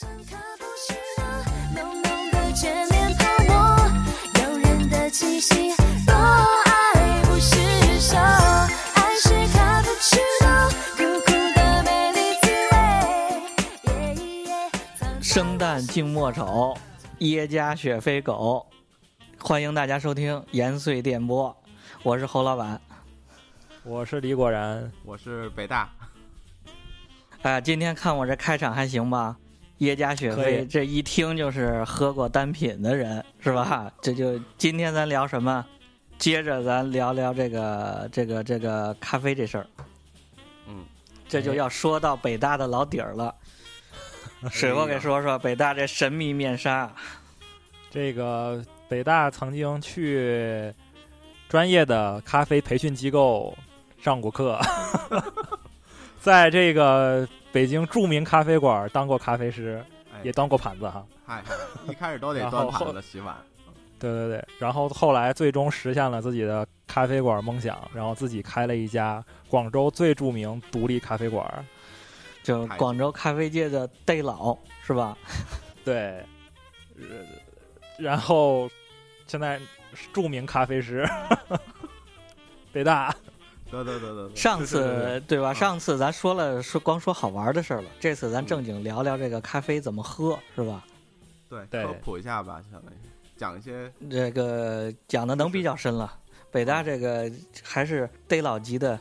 生旦净末丑，耶加雪飞狗。欢迎大家收听延绥电波，我是侯老板。我是李果然，我是北大，哎、今天看我这开场还行吧？耶加雪可飞，这一听就是喝过单品的人，是吧？这就今天咱聊什么？接着咱聊聊这个这个这个咖啡这事儿。嗯，这就要说到北大的老底儿了。水哥给说说北大这神秘面纱。这个北大曾经去专业的咖啡培训机构上过课，在这个北京著名咖啡馆当过咖啡师，哎也当过盘子哈。嗨嗨，一开始都得端盘子洗碗，对对对，然后后来最终实现了自己的咖啡馆梦想，然后自己开了一家广州最著名独立咖啡馆。就广州咖啡界的嘚老是吧？对，呃然后现在是著名咖啡师，北大。得得得得得，上次对吧？嗯上次咱说了说光说好玩的事儿了，这次咱正经聊聊这个咖啡怎么喝是吧？对对科普一下吧，相当于讲一些这个讲的能比较深了。北大这个还是得老级的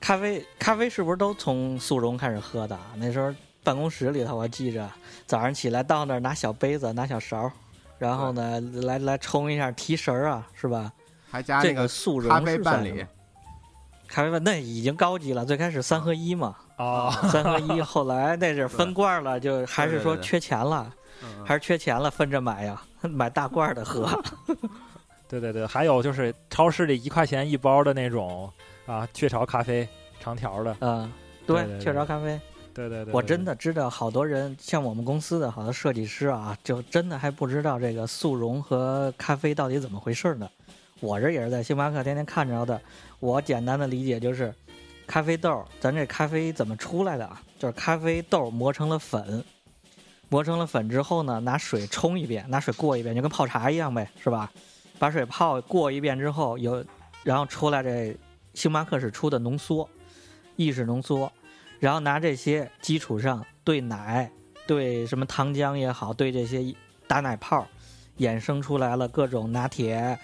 咖啡，咖啡是不是都从速溶开始喝的啊？那时候办公室里头，我记着早上起来到那儿拿小杯子拿小勺，然后呢来来冲一下提神儿啊，是吧？这还加这个速溶咖啡是伴侣咖啡伴那已经高级了，最开始三合一嘛，哦，三合一，后来那是分罐了，就还是说缺钱了，嗯还是缺钱了，分着买呀，买大罐的喝。对对对，还有就是超市里一块钱一包的那种啊雀巢咖啡，长条的。嗯，对对对雀巢咖啡，对对对，我真的知道好多人，像我们公司的好多设计师啊，就真的还不知道这个速溶和咖啡到底怎么回事呢。我这也是在星巴克天天看着的。我简单的理解就是，咖啡豆，咱这咖啡怎么出来的啊？就是咖啡豆磨成了粉，磨成了粉之后呢，拿水冲一遍，拿水过一遍，就跟泡茶一样呗，是吧？把水泡过一遍之后，有然后出来这星巴克是出的浓缩，意式浓缩，然后拿这些基础上兑奶，兑什么糖浆也好，兑这些打奶泡，衍生出来了各种拿铁、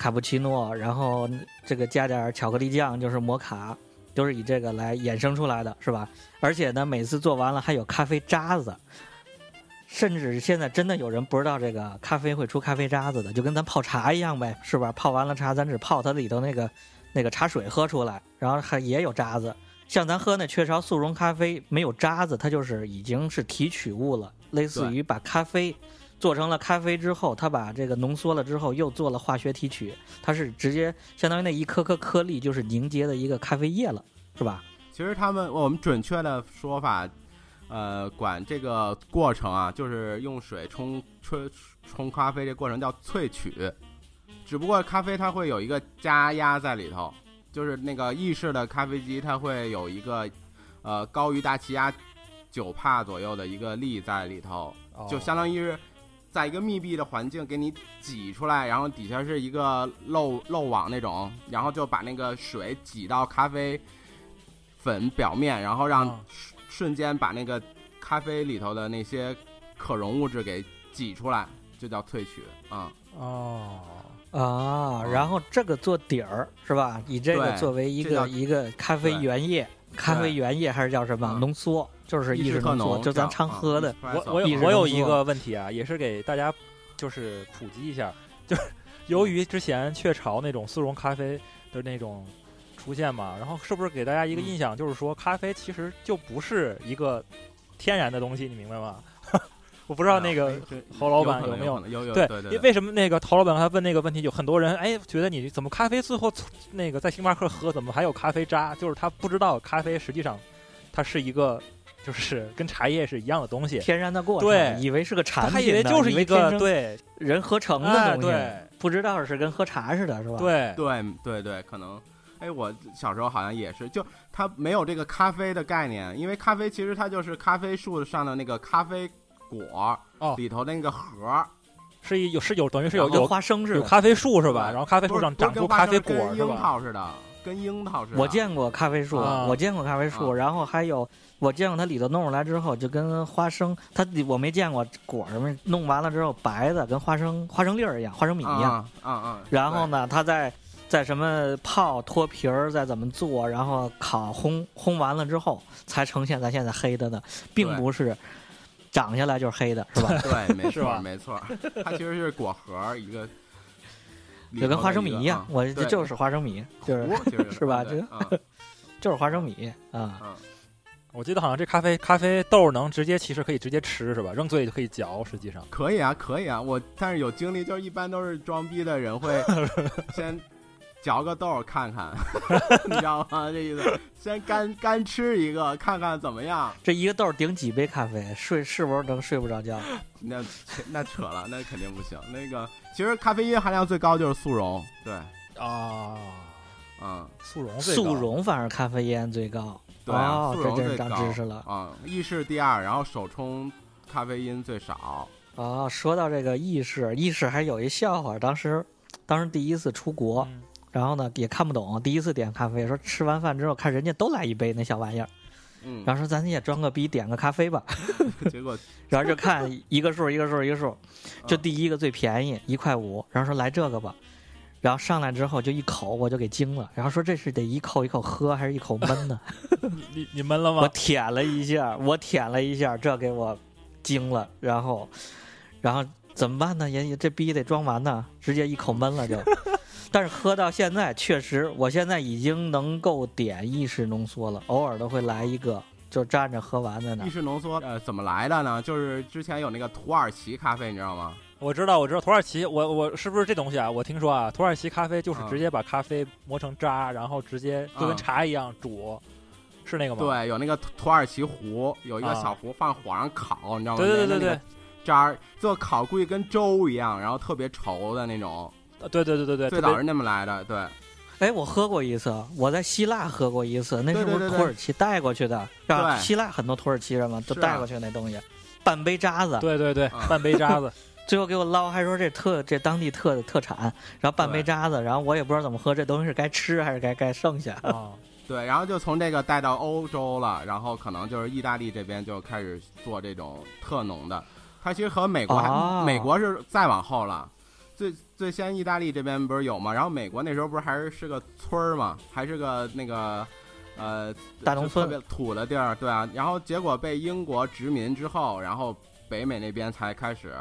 卡布奇诺，然后这个加点巧克力酱，就是摩卡，都是以这个来衍生出来的，是吧？而且呢，每次做完了还有咖啡渣子。甚至现在真的有人不知道这个咖啡会出咖啡渣子的，就跟咱泡茶一样呗，是吧？泡完了茶，咱只泡它里头那个那个茶水喝出来，然后还也有渣子。像咱喝那雀巢速溶咖啡没有渣子，它就是已经是提取物了，类似于把咖啡做成了咖啡之后，它把这个浓缩了之后又做了化学提取，它是直接相当于那一颗颗颗粒就是凝结的一个咖啡液了，是吧？其实他们我们准确的说法，呃，管这个过程啊，就是用水冲冲冲咖啡这过程叫萃取，只不过咖啡它会有一个加压在里头，就是那个意式的咖啡机它会有一个呃高于大气压九帕左右的一个力在里头，就相当于是在一个密闭的环境给你挤出来，然后底下是一个漏漏网那种，然后就把那个水挤到咖啡粉表面，然后让哦瞬瞬间把那个咖啡里头的那些可溶物质给挤出来，就叫萃取啊、哦，啊，然后这个做底儿是吧？以这个作为一个一个咖啡原液，咖啡原液还是叫什么嗯浓缩？就是意式浓缩，就咱常喝的。我我有我有一个问题啊，也是给大家就是普及一下，就是由于之前雀巢那种速溶咖啡的那种出现嘛，然后是不是给大家一个嗯印象，就是说咖啡其实就不是一个天然的东西，你明白吗？我不知道那个侯老板有没有有有对，对为为什么那个陶老板他问那个问题，有很多人哎觉得你怎么咖啡最后那个在星巴克喝怎么还有咖啡渣？就是他不知道咖啡实际上它是一个就是跟茶叶是一样的东西，天然的过程，对以为是个产品以为就是一个对人合成的哎东西，对不知道是跟喝茶似的，是吧？，对对对对，可能，哎，我小时候好像也是，就它没有这个咖啡的概念，因为咖啡其实它就是咖啡树上的那个咖啡果哦里头那个核儿，是一有是有等于是有跟有花生似的。有咖啡树是吧？然后咖啡树上长出咖啡生跟樱果是吧？桃似的，跟樱桃似的。我见过咖啡树，啊我见过咖啡树，啊然后还有我见过它里头弄出来之后，就跟花生，它里我没见过果儿什么，弄完了之后白的，跟花生花生粒儿一样，花生米一样。啊啊啊！然后呢，它再再什么泡脱皮儿，再怎么做，然后烤烘烘完了之后，才呈现咱现在黑的呢，并对不是长下来就是黑的，是吧？对，没错没错，它其实是果核一个，就跟花生米一样，我这就是花生米，就是就是是吧对这嗯 就是花生米啊。嗯，我记得好像这咖啡咖啡豆能直接其实可以直接吃是吧？扔嘴里就可以嚼，实际上。可以啊，可以啊，我但是有经历，就是一般都是装逼的人会 先嚼个豆儿看看，你知道吗？这意思，先干干吃一个看看怎么样。这一个豆儿顶几杯咖啡，睡是不是能睡不着觉？那那扯了，那肯定不行。那个其实咖啡因含量最高就是速溶，对，啊，嗯，速溶速溶反而咖啡因最高。对啊，哦速这真是长溶最高知识了啊。意式第二，然后手冲咖啡因最少。哦，说到这个意式，意式还有一笑话，当时当时第一次出国，嗯然后呢也看不懂，第一次点咖啡，说吃完饭之后看人家都来一杯那小玩意儿，嗯，然后说咱也装个逼点个咖啡吧，结 果然后就看一个数一个数一个数，就嗯第一个最便宜一块五，然后说来这个吧。然后上来之后就一口我就给惊了，然后说这是得一口一口喝还是一口闷呢？你你闷了吗我？舔了一下，我舔了一下，这给我惊了，然后，然后怎么办呢？也也这逼得装完呢，直接一口闷了就。但是喝到现在，确实，我现在已经能够点意式浓缩了，偶尔都会来一个，就站着喝完的呢意。式浓缩呃怎么来的呢？就是之前有那个土耳其咖啡，你知道吗？我知道，我知道土耳其，我我是不是这东西啊？我听说啊，土耳其咖啡就是啊直接把咖啡磨成渣，然后直接就跟啊茶一样煮，是那个吗？对，有那个土土耳其壶，有一个啊小壶放火上烤，你知道吗？对对对对渣儿做烤估计跟粥一样，然后特别稠的那种，对对对对对对，最早是那么来的。对，哎，我喝过一次，我在希腊喝过一次，那是不是土耳其带过去的？是吧？对希腊很多土耳其人嘛，都带过去那东西，半杯渣子，对对对啊，半杯渣子，最后给我捞，还说这特这当地特特产，然后半杯渣子，然后我也不知道怎么喝，这东西是该吃还是该该剩下。啊，对，然后就从这个带到欧洲了，然后可能就是意大利这边就开始做这种特浓的。它其实和美国还、哦美国是再往后了，最最先意大利这边不是有吗？然后美国那时候不是还是是个村儿吗，还是个那个呃大农村特别土的地儿，对啊。然后结果被英国殖民之后，然后北美那边才开始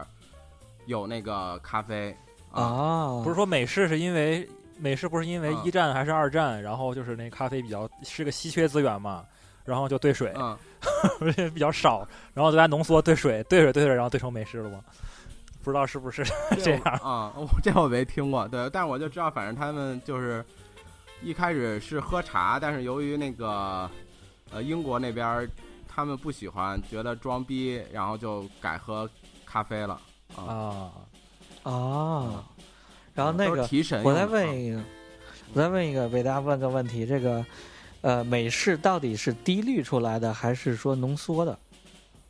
有那个咖啡啊。哦，不是说美式是因为美式不是因为啊一战还是二战，然后就是那咖啡比较是个稀缺资源嘛，然后就兑水，嗯，比较少，然后大家浓缩兑水，兑水兑水，然后兑成美式了吗？不知道是不是这 样啊、我这我没听过，对，但是我就知道，反正他们就是一开始是喝茶，但是由于那个呃英国那边儿他们不喜欢，觉得装逼，然后就改喝咖啡了啊。啊？哦，然后那个提神，我再问一个，我再问一个，给大家问个问题，这个呃美式到底是滴滤出来的，还是说浓缩的？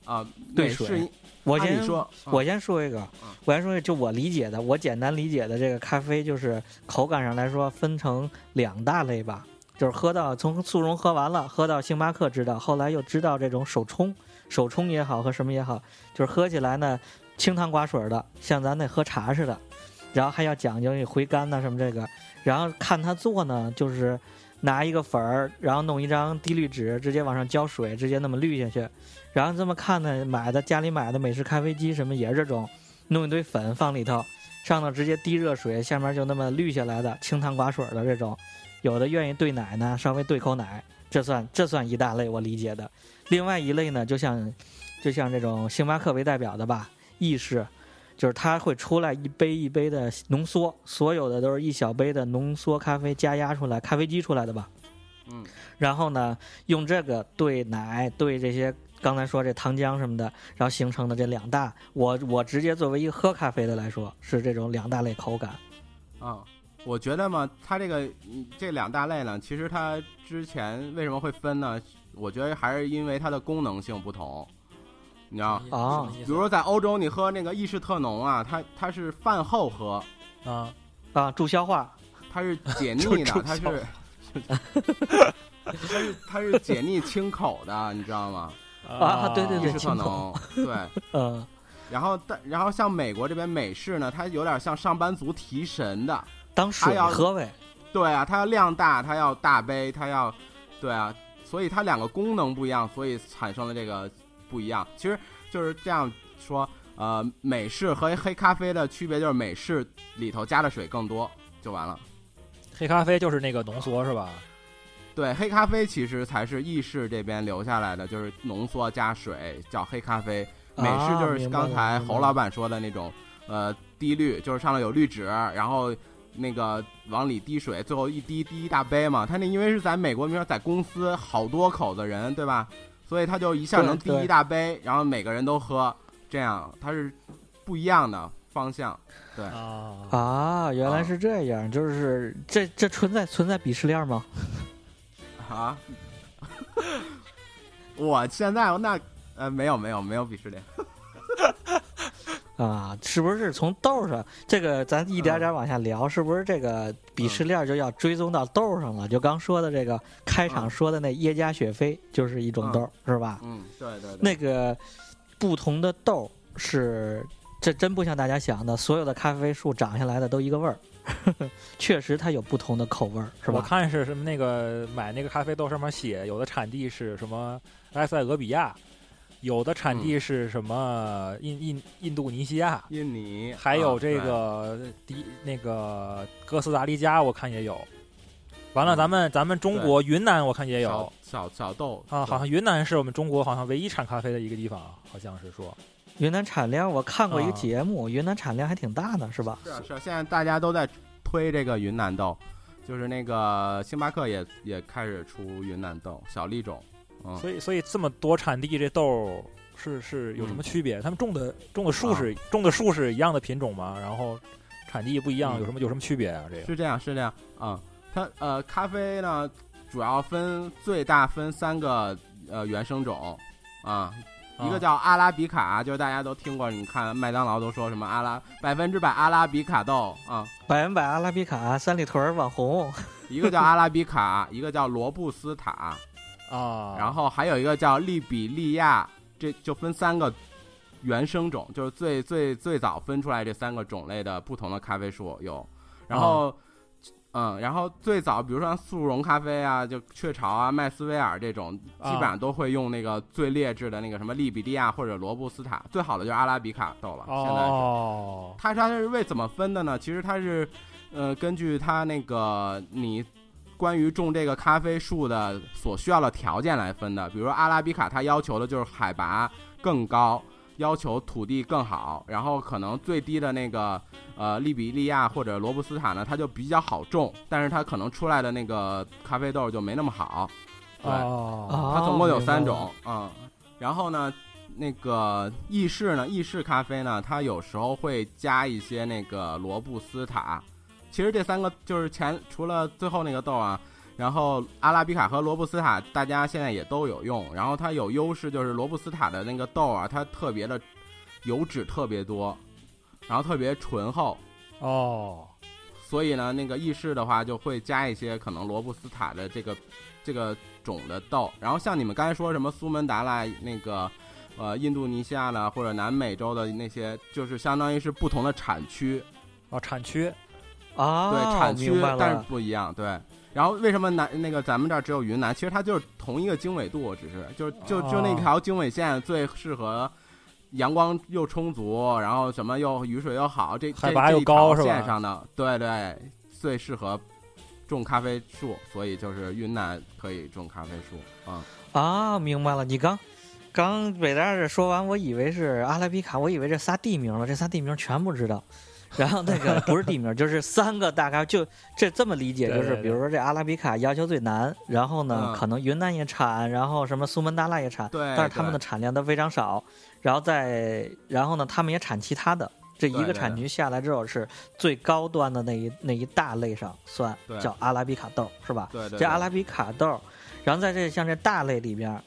啊，兑水美式我先说，嗯。我先说一个嗯，我先说一个，就我理解的，我简单理解的这个咖啡，就是口感上来说分成两大类吧，就是喝到从速溶喝完了，喝到星巴克知道，后来又知道这种手冲，手冲也好和什么也好，就是喝起来呢清汤寡水的，像咱那喝茶似的，然后还要讲究回甘呐、什么这个，然后看他做呢，就是拿一个粉儿，然后弄一张滴滤纸，直接往上浇水，直接那么滤下去。然后这么看呢，买的家里买的美式咖啡机什么也是这种，弄一堆粉放里头，上头直接滴热水，下面就那么滤下来的清汤寡水的这种。有的愿意兑奶呢，稍微兑口奶，这算 这算一大类我理解的。另外一类呢，就像就像这种星巴克为代表的吧，意式，就是它会出来一杯一杯的浓缩，所有的都是一小杯的浓缩咖啡加压出来，咖啡机出来的吧。嗯然后呢，用这个兑奶兑这些刚才说这糖浆什么的，然后形成的这两大，我我直接作为一个喝咖啡的来说，是这种两大类口感。啊，我觉得嘛，它这个嗯这两大类呢，其实它之前为什么会分呢？我觉得还是因为它的功能性不同。你知道？啊比如说在欧洲，你喝那个意式特浓啊，它它是饭后喝，啊，啊，助消化它是 解腻的，它是 它是它是解腻清口的，你知道吗？啊对对对意式特浓，对。嗯然后但然后像美国这边美式呢，它有点像上班族提神的，当水喝呗。对啊，它要量大，它要大杯，它要，对啊，所以它两个功能不一样，所以产生了这个不一样。其实就是这样说，呃，美式和黑咖啡的区别就是美式里头加的水更多就完了。黑咖啡就是那个浓缩是吧？对，黑咖啡其实才是意式这边留下来的，就是浓缩加水叫黑咖啡。美式啊就是刚才侯老板说的那种，呃，滴滤，就是上面有滤纸，然后那个往里滴水，最后一滴滴一大杯嘛。他那因为是在美国，比如说在公司好多口子人，对吧？所以他就一下能滴一大杯，然后每个人都喝，这样它是不一样的方向。对，啊啊，原来啊是这样，就是这这存在存在鄙视链吗？啊，我现在那呃没有没有没有鄙视链。啊，是不是从豆上这个咱一点点往下聊，是不是这个鄙视链就要追踪到豆上了？就刚说的这个开场嗯说的那耶加雪菲就是一种豆，是吧？嗯，对对对。那个不同的豆是，这真不像大家想的，所有的咖啡树长下来的都一个味儿，确实它有不同的口味儿，是吧？我看是什么那个买那个咖啡豆上面写，有的产地是什么埃塞俄比亚，有的产地是什么印印印度尼西亚，印尼，还有这个迪那个哥斯达黎加，我看也有。完了，咱们咱们中国云南我看也有。小小小豆啊，好像云南是我们中国好像唯一产咖啡的一个地方，好像是说。云南产量我看过一个啊节目，云南产量还挺大的，是吧？是啊是啊，现在大家都在推这个云南豆，就是那个星巴克也也开始出云南豆小粒种，嗯，所以所以这么多产地，这豆儿是是有什么区别？他们种的种的树是、种的树是一样的品种吗？然后产地不一样，嗯有什么有什么区别啊？这个。是这样是这样啊、它呃咖啡呢主要分最大分三个呃原生种啊。一个叫阿拉比卡，就是大家都听过，你看麦当劳都说什么阿拉百分之百阿拉比卡豆啊，百分百阿拉比卡三里屯儿网红，一个叫阿拉比卡，一个叫罗布斯塔，啊，然后还有一个叫利比利亚，这就分三个原生种，就是最最最早分出来这三个种类的不同的咖啡树有，然后。嗯，然后最早，比如说像速溶咖啡啊，就雀巢啊、麦斯威尔这种，基本上都会用那个最劣质的那个什么利比利亚或者罗布斯塔，最好的就是阿拉比卡豆了。现在是，哦，它它是为怎么分的呢？其实它是，呃，根据它那个你关于种这个咖啡树的所需要的条件来分的。比如说阿拉比卡，它要求的就是海拔更高，要求土地更好，然后可能最低的那个呃利比利亚或者罗布斯塔呢，它就比较好种，但是它可能出来的那个咖啡豆就没那么好。对，它总共有三种，嗯，然后呢，那个意式呢，意式咖啡呢，它有时候会加一些那个罗布斯塔。其实这三个就是前除了最后那个豆啊，然后阿拉比卡和罗布斯塔，大家现在也都有用。然后它有优势就是罗布斯塔的那个豆啊，它特别的油脂特别多，然后特别醇厚。哦，所以呢，那个意式的话就会加一些可能罗布斯塔的这个这个种的豆，然后像你们刚才说什么苏门答腊那个呃印度尼西亚呢，或者南美洲的那些，就是相当于是不同的产区，哦，产区啊，对产区但是。不一样，对。然后为什么南那个咱们这儿只有云南？其实它就是同一个经纬度，只是就就就那哦条经纬线最适合阳光又充足，然后什么又雨水又好，这这海拔又高是吧线上的，对对，最适合种咖啡树，所以就是云南可以种咖啡树，嗯，啊，明白了。你刚刚北大这说完，我以为是阿拉比卡，我以为这仨地名了，这仨地名全不知道。然后那个不是地名，就是三个大咖就这这么理解，就是比如说这阿拉比卡要求最难，然后呢嗯可能云南也产，然后什么苏门答腊也产，但是他们的产量都非常少。然后再然后呢，他们也产其他的。这一个产区下来之后，是最高端的那一那一大类上算叫阿拉比卡豆，是吧？对对，这阿拉比卡豆，然后在这像这大类里边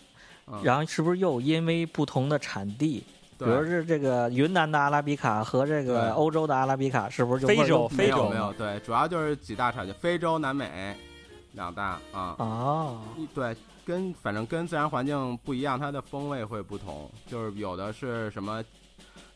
然后是不是又因为不同的产地，比如，是这个云南的阿拉比卡和这个欧洲的阿拉比卡，是不是就非洲非洲没有没有，对，主要就是几大产区，非洲、南美两大啊。哦，对，跟反正跟自然环境不一样，它的风味会不同。就是有的是什么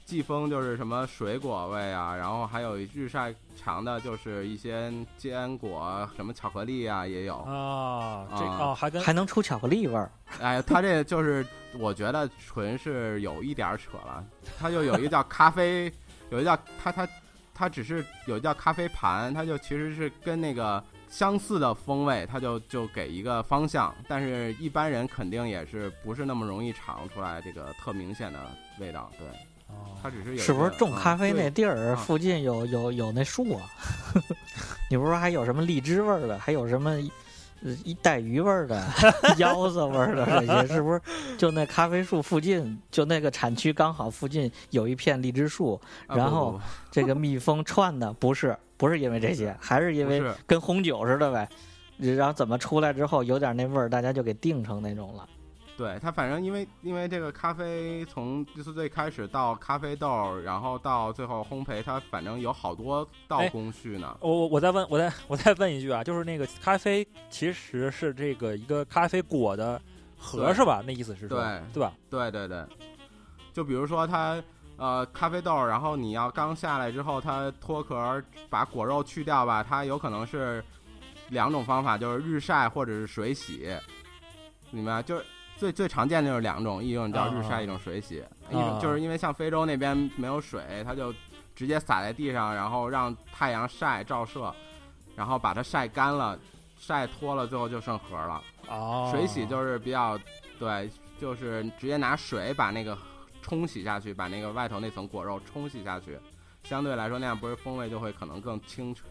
季风，就是什么水果味啊，然后还有日晒长的，就是一些坚果，什么巧克力啊也有。啊，这啊啊还跟还能出巧克力味儿，哎，它这就是我觉得纯是有一点儿扯了。它就有一个叫咖啡，有一个叫它它它只是有一个叫咖啡盘，它就其实是跟那个相似的风味，它就就给一个方向，但是一般人肯定也是不是那么容易尝出来这个特明显的味道。对，哦它只是有是不是种咖啡那地儿啊附近有有有那树啊？你不是说还有什么荔枝味儿的，还有什么呃一带鱼味儿的、腰子味儿的这些，是不是就那咖啡树附近，就那个产区刚好附近有一片荔枝树，然后这个蜜蜂串的不是不是因为这些，还是因为跟红酒似的呗。然后怎么出来之后有点那味儿，大家就给定成那种了。对它，反正因为因为这个咖啡从就是最开始到咖啡豆，然后到最后烘焙，它反正有好多道哎工序呢。我我我再问，我再我再问一句啊，就是那个咖啡其实是这个一个咖啡果的核对是吧？那意思是说对对吧？对对对，就比如说它呃咖啡豆，然后你要刚下来之后，它脱壳把果肉去掉吧，它有可能是两种方法，就是日晒或者是水洗，明白？就是最最常见的就是两种，一种叫日晒，啊一种水洗。一啊种就是因为像非洲那边没有水，它就直接撒在地上，然后让太阳晒照射，然后把它晒干了，晒脱了，最后就剩核了。哦，水洗就是比较对，就是直接拿水把那个冲洗下去，把那个外头那层果肉冲洗下去，相对来说那样不是风味就会可能更清纯，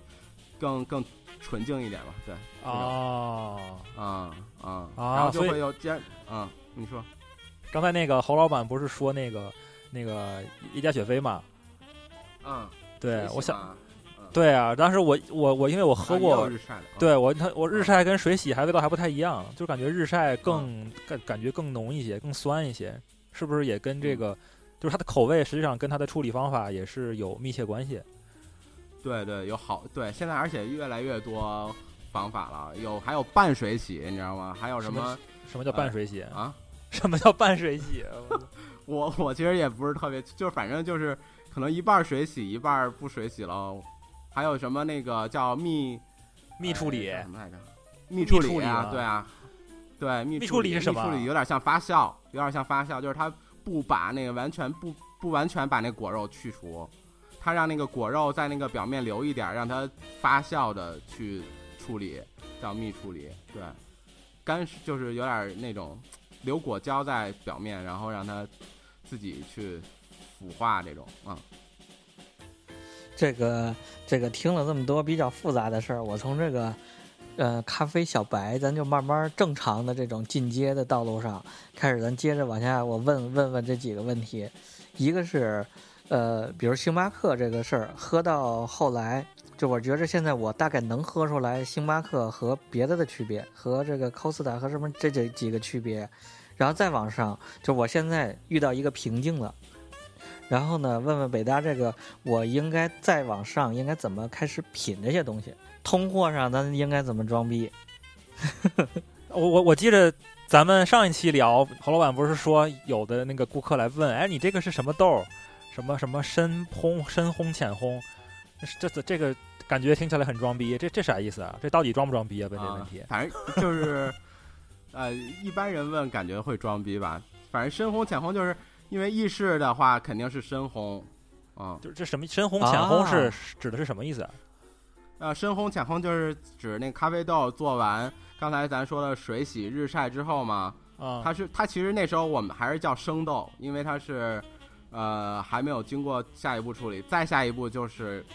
更更纯净一点吧？对，哦。嗯嗯，啊然后就会有接嗯，你说。刚才那个侯老板不是说那个那个一加雪菲嘛？嗯，对，我想对啊，当时我我我因为我喝过，日晒的，嗯，对我它我日晒跟水洗还味道还不太一样，就感觉日晒更感感觉更浓一些，更酸一些，是不是也跟这个就是它的口味实际上跟它的处理方法也是有密切关系？对对，有好对，现在而且越来越多方法了，有还有半水洗，你知道吗？还有什什么么什么叫半水洗？啊？什么叫半水洗？我 我其实也不是特别，就是反正就是可能一半儿水洗，一半儿不水洗喽。还有什么那个叫蜜蜜处理哎什么来着？密处处理啊，吗对啊，对蜜蜜处处理是什么蜜处理有点像发酵，有点像发酵，就是它不把那个完全不不完全把那果肉去除，它让那个果肉在那个表面留一点，让它发酵的去处理，叫蜜处理。对，干就是有点那种留果胶在表面，然后让它自己去腐化这种啊。这个这个听了这么多比较复杂的事儿，我从这个呃咖啡小白，咱就慢慢正常的这种进阶的道路上开始，咱接着往下，我问问问这几个问题。一个是呃，比如星巴克这个事儿，喝到后来，就我觉着现在我大概能喝出来星巴克和别的的区别，和这个 Costa 和什么这这几个区别，然后再往上，就我现在遇到一个瓶颈了。然后呢，问问北大这个，我应该再往上，应该怎么开始品这些东西？通货上咱应该怎么装逼？我我我记着咱们上一期聊，侯老板不是说有的那个顾客来问，哎，你这个是什么豆？什么什么深烘、深烘、浅烘？这这这个感觉听起来很装逼，这这啥意思啊？这到底装不装逼啊？问这问题啊。反正就是，呃，一般人问感觉会装逼吧。反正深烘浅烘，就是因为意式的话肯定是深烘，嗯，就是这什么深烘、浅烘是、啊指的是什么意思啊？呃，深烘浅烘就是指那咖啡豆做完，刚才咱说的水洗日晒之后嘛，啊，它是它其实那时候我们还是叫生豆，因为它是呃还没有经过下一步处理，再下一步就是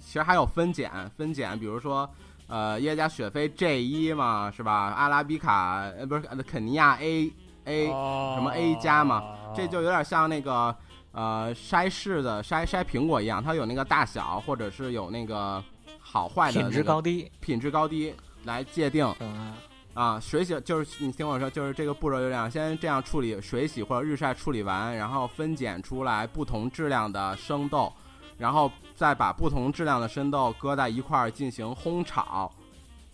其实还有分拣分拣，比如说呃耶加雪菲 J 一嘛是吧？阿拉比卡呃不是呃肯尼亚 A A、哦什么 A 加嘛，这就有点像那个呃筛柿子筛筛苹果一样，它有那个大小或者是有那个好坏的、品质高低，品质高低来界定。嗯，啊，水洗就是你听我说，就是这个步骤就这样，先这样处理水洗或者日晒处理完，然后分拣出来不同质量的生豆，然后再把不同质量的生豆搁在一块儿进行烘炒。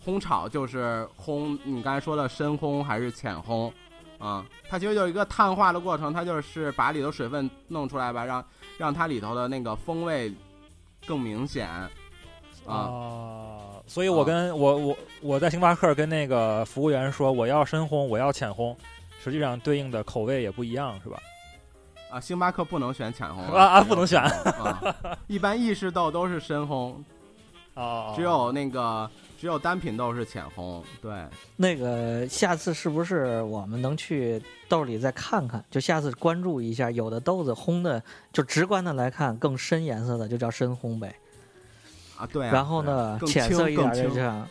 烘炒就是烘，你刚才说的深烘还是浅烘？啊、它其实就一个碳化的过程，它就是把里头水分弄出来吧，让让它里头的那个风味更明显。啊，啊，所以我跟我我我在星巴克跟那个服务员说我要深烘，我要浅烘，实际上对应的口味也不一样，是吧？啊，星巴克不能选浅烘啊啊，不能选啊，一般意式豆都是深烘，啊，只有那个只有单品豆是浅烘。对，那个下次是不是我们能去豆里再看看？就下次关注一下，有的豆子烘的，就直观的来看更深颜色的就叫深烘呗。啊对啊。然后呢，啊浅色一点的就像，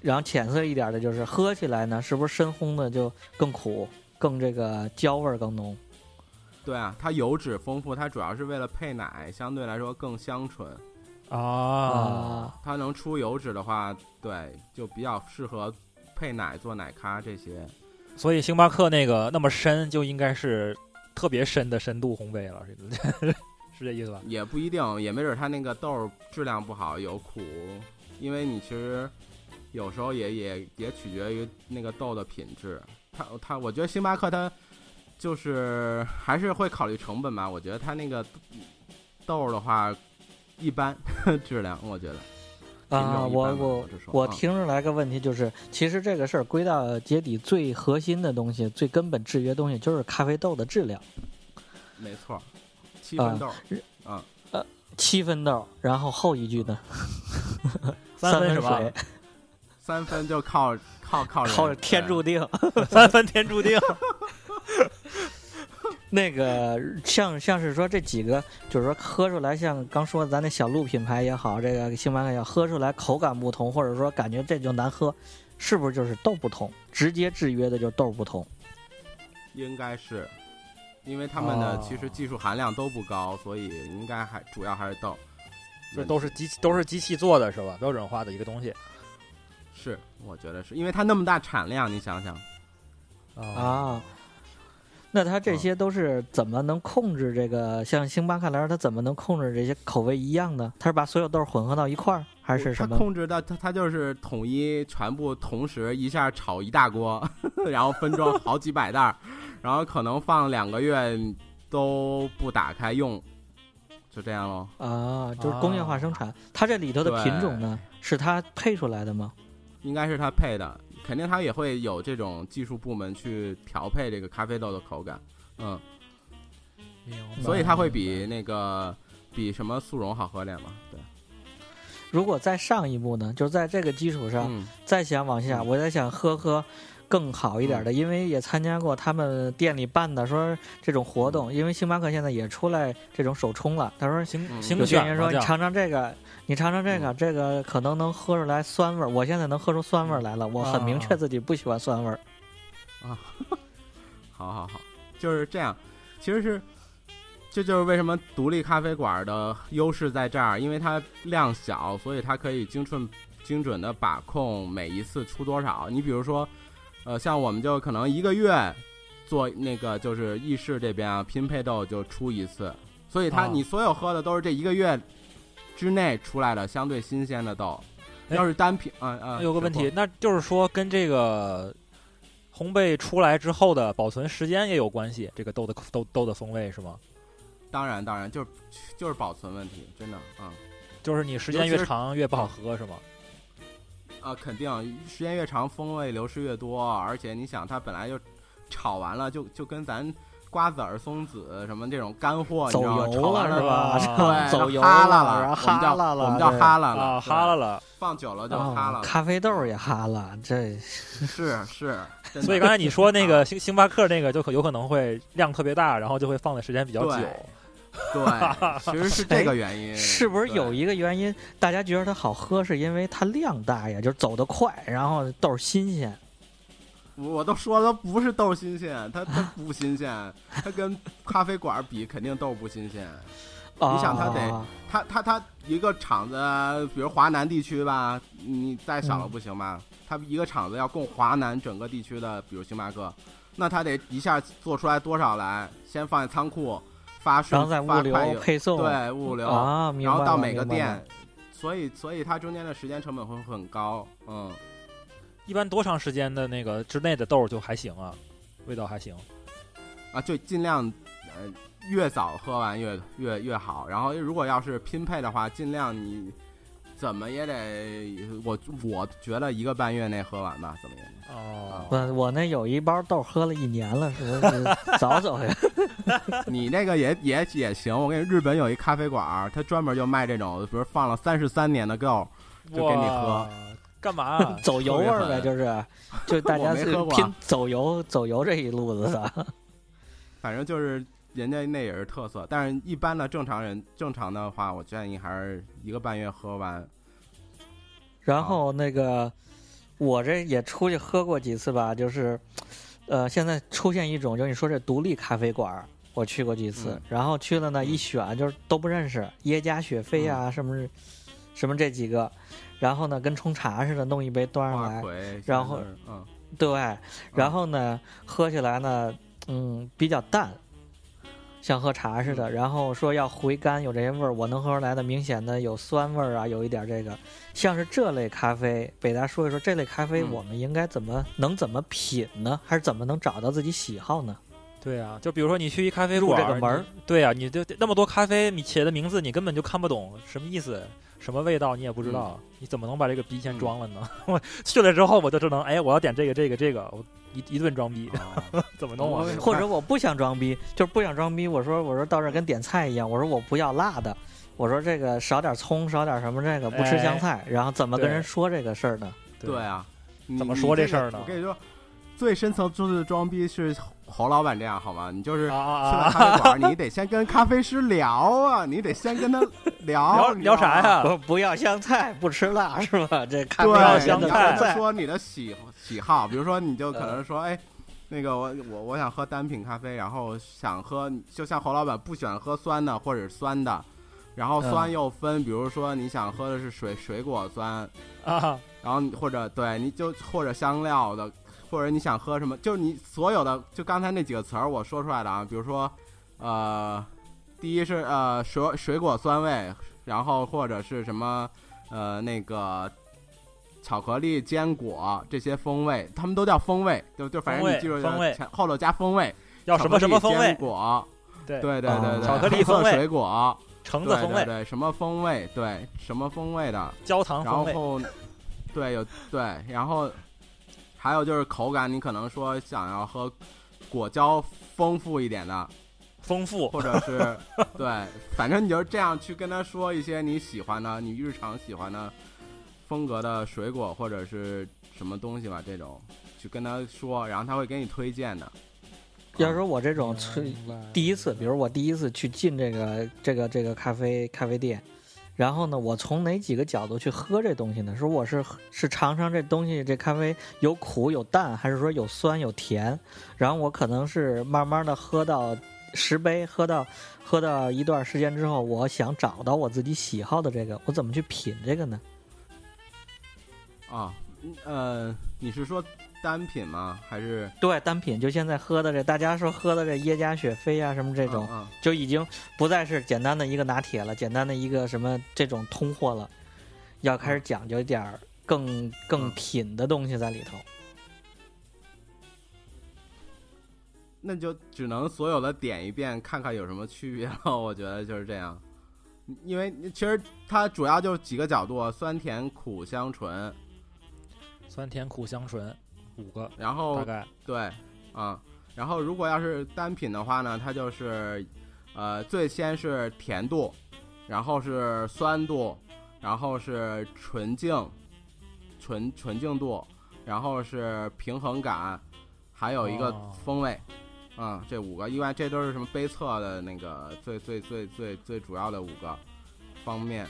然后浅色一点的就是喝起来呢，是不是深烘的就更苦，更这个焦味儿更浓？对啊，它油脂丰富，它主要是为了配奶，相对来说更香醇。啊，啊，它能出油脂的话，对，就比较适合配奶做奶咖这些。所以星巴克那个那么深就应该是特别深的深度烘焙了，是是这意思吧？也不一定，也没准它那个豆儿质量不好，有苦，因为你其实有时候也也也取决于那个豆的品质。它它，我觉得星巴克它就是还是会考虑成本吧。我觉得它那个豆儿的话，一般 质量，我觉得啊，我我我啊听出来个问题就是，其实这个事儿归到结底，最核心的东西、最根本制约的东西就是咖啡豆的质量，没错儿，七分豆儿啊，七分豆，然后后一句呢，三分什么水，三分就靠靠靠靠天注定。三分天注定。那个像像是说这几个，就是说喝出来，像刚说咱那小鹿品牌也好，这个星巴克也好，喝出来口感不同，或者说感觉这就难喝，是不是就是豆不同？直接制约的就是豆不同。应该是，因为他们的哦其实技术含量都不高，所以应该还主要还是豆。这都是机器都是机器做的是吧？标准化的一个东西是，我觉得是因为它那么大产量，你想想，啊。那它这些都是怎么能控制这个？像星巴克来说，它怎么能控制这些口味一样呢？它是把所有豆混合到一块儿，还是什么？它控制的它它就是统一全部同时一下炒一大锅，然后分装好几百袋儿，然后可能放两个月都不打开用，就这样喽。啊，就是工业化生产。它这里头的品种呢，是它配出来的吗？应该是它配的，肯定它也会有这种技术部门去调配这个咖啡豆的口感，嗯，所以它会比那个比什么速溶好喝点嘛，对，如果再上一步呢，就是在这个基础上，嗯再想往下，嗯我在想喝喝更好一点的，因为也参加过他们店里办的说这种活动，因为星巴克现在也出来这种手冲了。他说星嗯星有店说你尝尝这个，你尝尝这个，这个可能能喝出来酸味儿。我现在能喝出酸味儿来了，我很明确自己不喜欢酸味儿。啊 好好好，就是这样，其实是。这就是为什么独立咖啡馆的优势在这儿，因为它量小，所以它可以精准精准的把控每一次出多少。你比如说，呃，像我们就可能一个月做那个就是意式这边啊，拼配豆就出一次，所以它哦你所有喝的都是这一个月之内出来的相对新鲜的豆。哎要是单品，啊啊，有个问题，那就是说跟这个烘焙出来之后的保存时间也有关系，这个豆的豆豆的风味是吗？当然当然就是就是保存问题，真的啊就是你时间越长越不好喝是吗？啊，肯定时间越长风味流失越多，而且你想它本来就炒完了，就就跟咱瓜子儿、松子什么这种干货，你走知道吗？油炒完了是吧？走油哈了，了，然后我们叫哈喇了，我们叫哈喇了，哈喇，了。放久了就哈喇了，咖啡豆也哈了，这是是。所以刚才你说那个星星巴克那个就可有可能会量特别大，然后就会放的时间比较久。对 对，其实是这个原因，是不是有一个原因？大家觉得它好喝，是因为它量大呀，就是走得快，然后豆儿新鲜。我都说了，不是豆新鲜，它它不新鲜，它跟咖啡馆比肯定豆不新鲜。你想它得它它它一个厂子，比如华南地区吧，你再少了嗯不行吧？它一个厂子要供华南整个地区的，比如星巴克，那它得一下做出来多少来？先放在仓库发顺然后在物流配送，对物流，啊，然后到每个店，所以所以它中间的时间成本会很高。嗯，一般多长时间的那个之内的豆儿就还行啊，味道还行。啊，就尽量呃越早喝完越越越好。然后如果要是拼配的话，尽量你怎么也得我我觉得一个半月内喝完吧，怎么也。哦，我我那有一包豆喝了一年了，是不是早走呀？你那个也也也行，我跟你日本有一咖啡馆儿，它专门就卖这种，比如放了三十三年的豆，就给你喝。干嘛？啊 走油味儿呗，就是，就大家是拼走油走油这一路子的。反正就是人家那也是特色。但是一般的正常人正常的话，我建议还是一个半月喝完。然后那个我这也出去喝过几次吧，就是，呃，现在出现一种就是你说这独立咖啡馆儿，我去过几次，嗯然后去了呢，一选就是都不认识，耶加雪菲嗯啊，什么什么这几个，然后呢跟冲茶似的，弄一杯端上来，然后嗯，对，然后呢喝起来呢，嗯，比较淡。像喝茶似嗯的，然后说要回甘，有这些味儿，我能喝出来的明显的有酸味儿啊，有一点这个，像是这类咖啡，北大说一说这类咖啡嗯我们应该怎么能怎么品呢？还是怎么能找到自己喜好呢？对啊，就比如说你去一咖啡入馆儿，这个门儿对啊，你就那么多咖啡，你写的名字你根本就看不懂什么意思，什么味道你也不知道，你怎么能把这个逼先装了呢？我去了之后我就只能，哎，我要点这个这个这个，我一一顿装逼，哦 怎么弄啊？或者我不想装逼，就是不想装逼。我说我说到这儿跟点菜一样，我说我不要辣的，我说这个少点葱，少点什么这个不吃香菜，然后怎么跟人说这个事儿呢？对啊，怎么说这事儿呢我跟你说，最深层次的装逼是侯老板这样好吗？你就是去了啊！咖啡馆，你得先跟咖啡师聊啊，你得先跟他 聊聊啥呀？不不要香菜，不吃辣是吧？这咖啡对，要香菜说你的喜喜好，比如说你就可能说，哎，那个我我我想喝单品咖啡，然后想喝，就像侯老板不喜欢喝酸的或者酸的，然后酸嗯又分，比如说你想喝的是水水果酸，啊，然后你或者对你就或者香料的，或者你想喝什么，就是你所有的就刚才那几个词儿我说出来的啊，比如说，呃，第一是呃水水果酸味，然后或者是什么呃那个巧克力、坚果这些风味，他们都叫风味，就就反正你记住风味前后头加风味，要什么什么风味？果，对对对哦对对，巧克力风味水果，橙子风味、对对，什么风味，对什么风味的。焦糖然风味，后，对，有对，然后还有就是口感，你可能说想要喝果胶丰富一点的，丰富。或者是 对，反正你就这样去跟他说一些你喜欢的、你日常喜欢的风格的水果或者是什么东西吧，这种去跟他说，然后他会给你推荐的。要说我这种第一次，比如我第一次去进这个这个这个咖啡咖啡店，然后呢，我从哪几个角度去喝这东西呢？说我是是尝尝这东西，这咖啡有苦有淡，还是说有酸有甜？然后我可能是慢慢的喝到十杯，喝到喝到一段时间之后，我想找到我自己喜好的这个，我怎么去品这个呢？啊，呃，你是说单品吗？还是对，单品就现在喝的这，大家说喝的这耶加雪菲啊什么这种，嗯嗯就已经不再是简单的一个拿铁了，简单的一个什么这种通货了，要开始讲究一点儿更更嗯品的东西在里头。那就只能所有的点一遍，看看有什么区别了。我觉得就是这样，因为其实它主要就是几个角度：酸甜苦香醇。酸甜苦香醇五个然后大概，对，啊、然后如果要是单品的话呢，它就是呃，最先是甜度，然后是酸度，然后是纯净，纯纯净度，然后是平衡感，还有一个哦风味。嗯、这五个，因为这都是什么杯测的那个最最最最最主要的五个方面，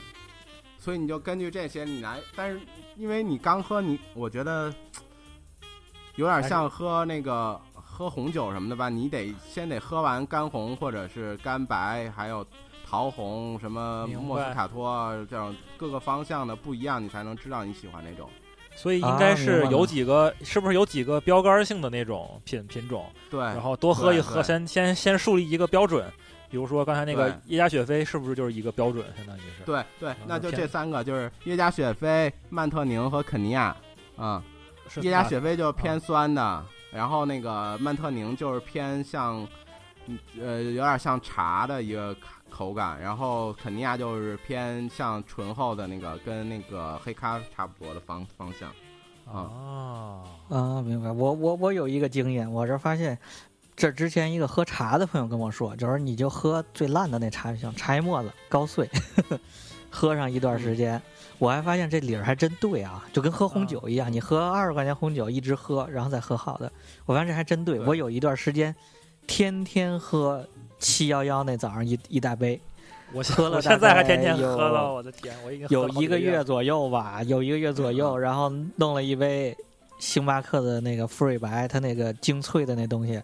所以你就根据这些你来，但是因为你刚喝你，我觉得有点像喝那个喝红酒什么的吧，你得先得喝完干红或者是干白，还有桃红、什么莫斯卡托这种各个方向的不一样，你才能知道你喜欢哪种。所以应啊该是有几个，是不是有几个标杆性的那种品品种？对，然后多喝一喝，先先先树立一个标准。比如说刚才那个对耶加雪菲，是不是就是一个标准？相当于是。对对，那就这三个，就是耶加雪菲、曼特宁和肯尼亚。啊、是耶加雪菲就偏酸的，然后那个曼特宁就是偏像，嗯呃，有点像茶的一个口感，然后肯尼亚就是偏向醇厚的那个，跟那个黑咖差不多的方方向。啊，啊，明白。我我我有一个经验，我这发现，这之前一个喝茶的朋友跟我说，就是你就喝最烂的那茶就行，茶叶沫子高碎呵呵，喝上一段时间，我还发现这理儿还真对啊，就跟喝红酒一样，你喝二十块钱红酒一直喝，然后再喝好的，我发现这还真对。对我有一段时间天天喝七幺幺那早上一一大杯，我喝了现在还天天喝了，我的天，我已经喝有一个月月左右吧，有一个月左右，然后弄了一杯星巴克的那个馥芮白，它那个精粹的那东西，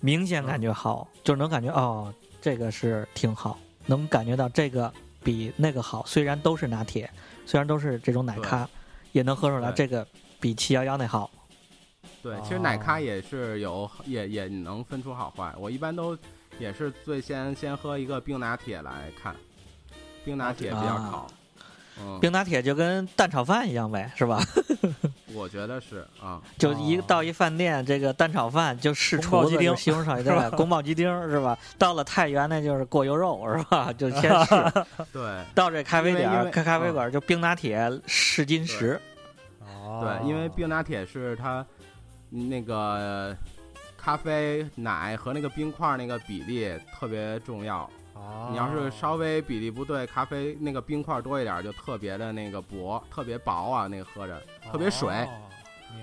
明显感觉好，就能感觉哦，这个是挺好，能感觉到这个比那个好。虽然都是拿铁，虽然都是这种奶咖，也能喝出来这个比七幺幺那好。对，其实奶咖哦也是有，也也能分出好坏。我一般都也是最先先喝一个冰拿铁来看，冰拿铁比较啊好。嗯，冰拿铁就跟蛋炒饭一样呗，是吧？我觉得是啊，就一哦到一饭店，这个蛋炒饭就试宫保鸡丁厨子西红柿炒鸡蛋，宫保鸡丁是吧？到了太原那就是过油肉 是吧？就先试。对到这咖啡点儿，因为因为开咖啡嗯馆就冰拿铁试金石。哦，对，因为冰拿铁是它那个咖啡奶和那个冰块那个比例特别重要。哦你要是稍微比例不对，咖啡那个冰块多一点，就特别的那个薄，特别薄啊，那个喝着特别水。哦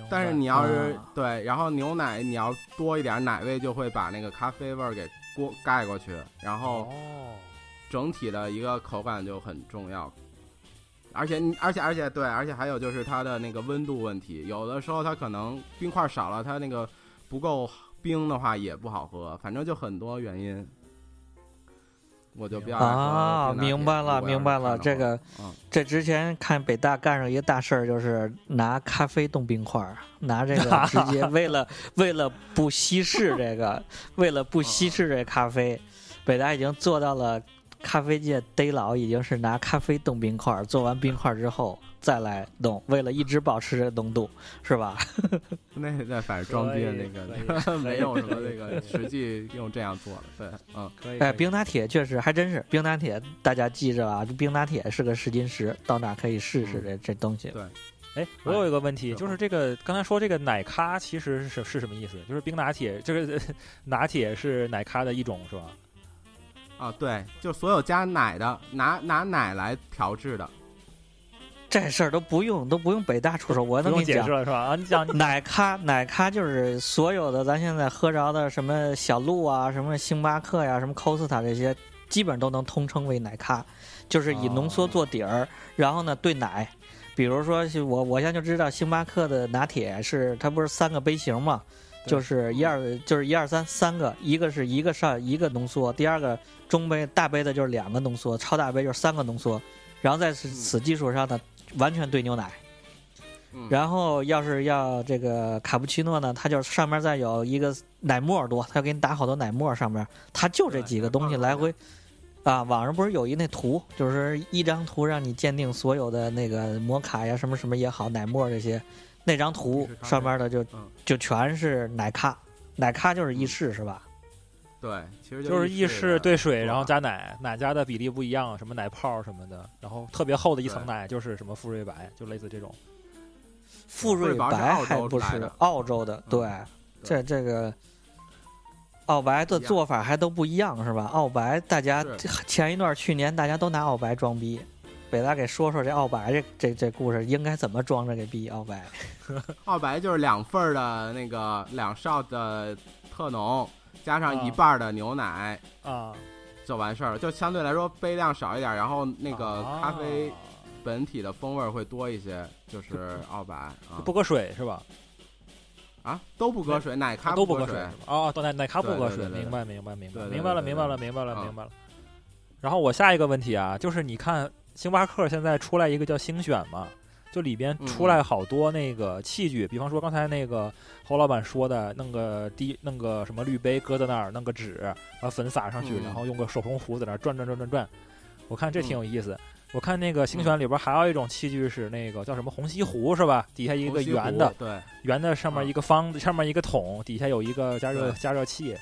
但是你要是、啊对，然后牛奶你要多一点，奶味就会把那个咖啡味儿给过盖过去，然后哦，整体的一个口感就很重要。而且你，而且，而且，对，而且还有就是它的那个温度问题，有的时候它可能冰块少了，它那个不够冰的话也不好喝，反正就很多原因。我就比较啊，明白了，明白了。这个，嗯，这之前看北大干上一个大事儿，就是拿咖啡冻冰块儿，拿这个直接 为了为了不稀释这个，为了不稀释这咖啡，北大已经做到了咖啡界逮老，已经是拿咖啡冻冰块儿，做完冰块儿之后再来冻，为了一直保持这浓度，是吧？那那反正装逼的那个 没有什么那个 实际用这样做的，对，嗯，哎，可以哎冰拿铁确实还真是冰拿铁，大家记着啊，冰拿铁是个试金石，到哪儿可以试试这、这东西。对，哎，我有一个问题，就是这个刚才说这个奶咖其实是是什么意思？就是冰拿铁，这个拿铁是奶咖的一种是吧？啊，对，就所有加奶的，拿拿奶来调制的，这事儿都不用都不用北大出手，我能给你解释。了是吧？啊，你讲 奶咖，奶咖就是所有的咱现在喝着的什么小鹿啊、什么星巴克呀、什么 Costa 这些，基本都能通称为奶咖，就是以浓缩做底儿，然后呢兑奶。比如说是我我现在就知道星巴克的拿铁是它不是三个杯型嘛，对就是一二就是一二三三个，一个是一个上一个浓缩，第二个中杯大杯的就是两个浓缩，超大杯就是三个浓缩，然后在此此基础上呢，完全兑牛奶。嗯，然后要是要这个卡布奇诺呢，它就上面再有一个奶沫多，它要给你打好多奶沫上面，它就这几个东西来回。啊，网上不是有一那图，就是一张图让你鉴定所有的那个摩卡呀，什么什么也好，奶沫这些，那张图上面的就嗯就全是奶咖，奶咖就是意式是吧？对，其实就是意式兑水，然后加奶，奶加的比例不一样，什么奶泡什么的，然后特别厚的一层奶就是什么馥芮白，就类似这种。馥芮芮白还不是澳洲的，嗯对，这这个澳白的做法还都不一样是吧？澳白大家前一段去年大家都拿澳白装逼，北大给说说这奥白这这这故事应该怎么装着给逼？奥白 奥白就是两份儿的那个两勺的特浓，加上一啊半儿的牛奶啊，就完事儿了，就相对来说杯量少一点，然后那个咖啡啊本体的风味会多一些，就是奥白啊不搁水是吧？啊都不搁水，奶咖都不搁水？哦，对奶奶咖不搁水，明白明白明白明白了明白了明白了嗯明白了。然后我下一个问题啊，就是你看星巴克现在出来一个叫星选嘛，就里边嗯出来好多那个器具，比方说刚才那个侯老板说的，弄个滴弄个什么滤杯搁在那儿，弄个纸，把粉撒上去，嗯然后用个手冲壶在那儿转转转转转，我看这挺嗯有意思。我看那个星选里边还有一种器具是那个叫什么虹吸壶是吧？底下一个圆的，对，圆的上面嗯一个方，上面一个桶，底下有一个加热加热器。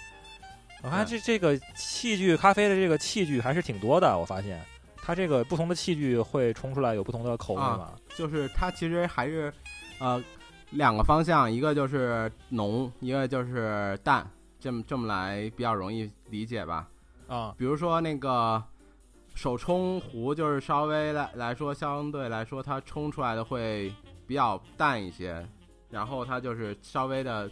我看这这个器具，咖啡的这个器具还是挺多的。我发现它这个不同的器具会冲出来有不同的口味啊嘛。就是它其实还是呃两个方向，一个就是浓，一个就是淡，这么这么来比较容易理解吧。啊，比如说那个手冲壶，就是稍微来来说，相对来说它冲出来的会比较淡一些，然后它就是稍微的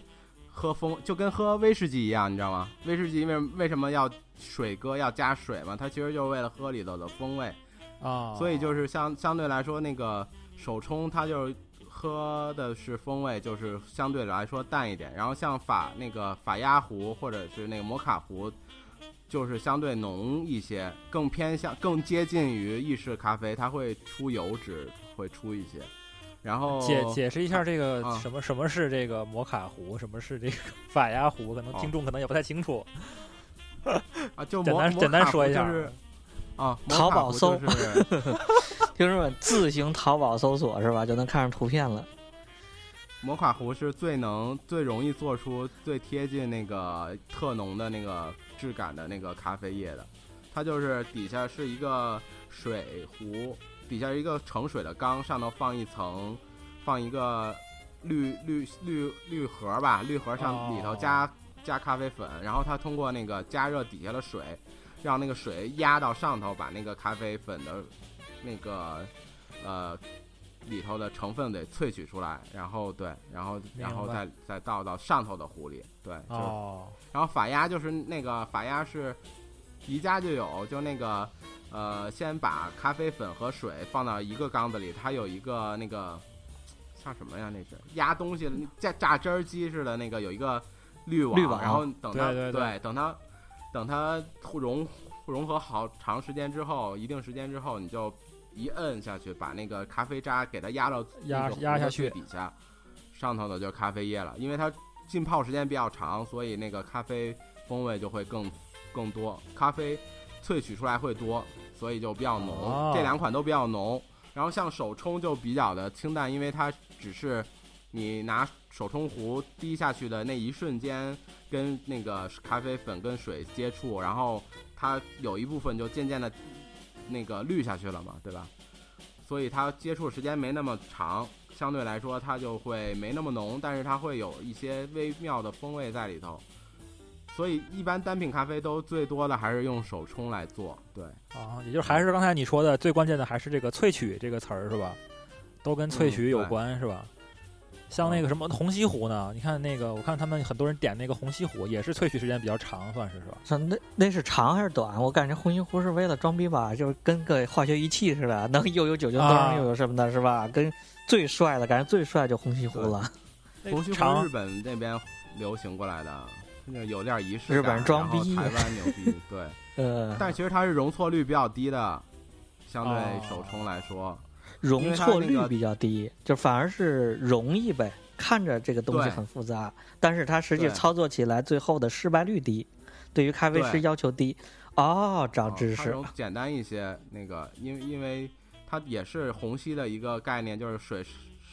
喝风，就跟喝威士忌一样，你知道吗？威士忌为为什么要水哥要加水嘛？它其实就是为了喝里头的风味。啊，所以就是相相对来说，那个手冲它就是喝的是风味，就是相对来说淡一点。然后像法那个法压壶或者是那个摩卡壶，就是相对浓一些，更偏向更接近于意式咖啡，它会出油脂，会出一些。然后解解释一下这个啊什么什么是这个摩卡壶，什么是这个 法压壶，可能哦听众可能也不太清楚。啊，就简单简单说一下就是啊，淘宝搜就是 听众们自行淘宝搜索是吧，就能看上图片了。摩卡壶是最能、最容易做出最贴近那个特浓的那个质感的那个咖啡液的。它就是底下是一个水壶，底下一个盛水的缸，上头放一层，放一个绿绿绿绿盒吧，绿盒上里头哦加、加咖啡粉，然后它通过那个加热底下的水，让那个水压到上头，把那个咖啡粉的那个呃里头的成分给萃取出来，然后对，然后然后再再倒到上头的壶里，对，就哦，然后法压就是那个法压是宜家就有，就那个呃，先把咖啡粉和水放到一个缸子里，它有一个那个像什么呀？那是压东西的榨榨汁儿机似的，那个有一个滤网，滤网然后等它对等它等它融融合好长时间之后，一定时间之后，你就一摁下去，把那个咖啡渣给它压到压压下去底下，上头的就是咖啡液了，因为它浸泡时间比较长，所以那个咖啡风味就会更更多，咖啡萃取出来会多，所以就比较浓。哦这两款都比较浓。然后像手冲就比较的清淡，因为它只是你拿手冲壶滴下去的那一瞬间，跟那个咖啡粉跟水接触，然后它有一部分就渐渐的那个滤下去了嘛，对吧？所以它接触时间没那么长，相对来说它就会没那么浓，但是它会有一些微妙的风味在里头。所以一般单品咖啡都最多的还是用手冲来做，对，啊，也就是还是刚才你说的最关键的还是这个萃取这个词儿是吧？都跟萃取有关、是吧？像那个什么红西湖呢？你看那个，我看他们很多人点那个红西湖，也是萃取时间比较长，算是是吧？是那那是长还是短？我感觉红西湖是为了装逼吧，就是跟个化学仪器似的，能又有酒精灯、啊又有什么的，是吧？跟最帅的，感觉最帅就红西湖了。那红西湖日本那边流行过来的，那有点仪式感。日本人装逼台 湾牛逼，对。呃，但其实它是容错率比较低的，相对哦手冲来说。容错率比较低，就反而是容易呗。看着这个东西很复杂，但是它实际操作起来最后的失败率低，对于咖啡师要求低。哦，长哦知识简单一些。那个，因为因为它也是虹吸的一个概念，就是水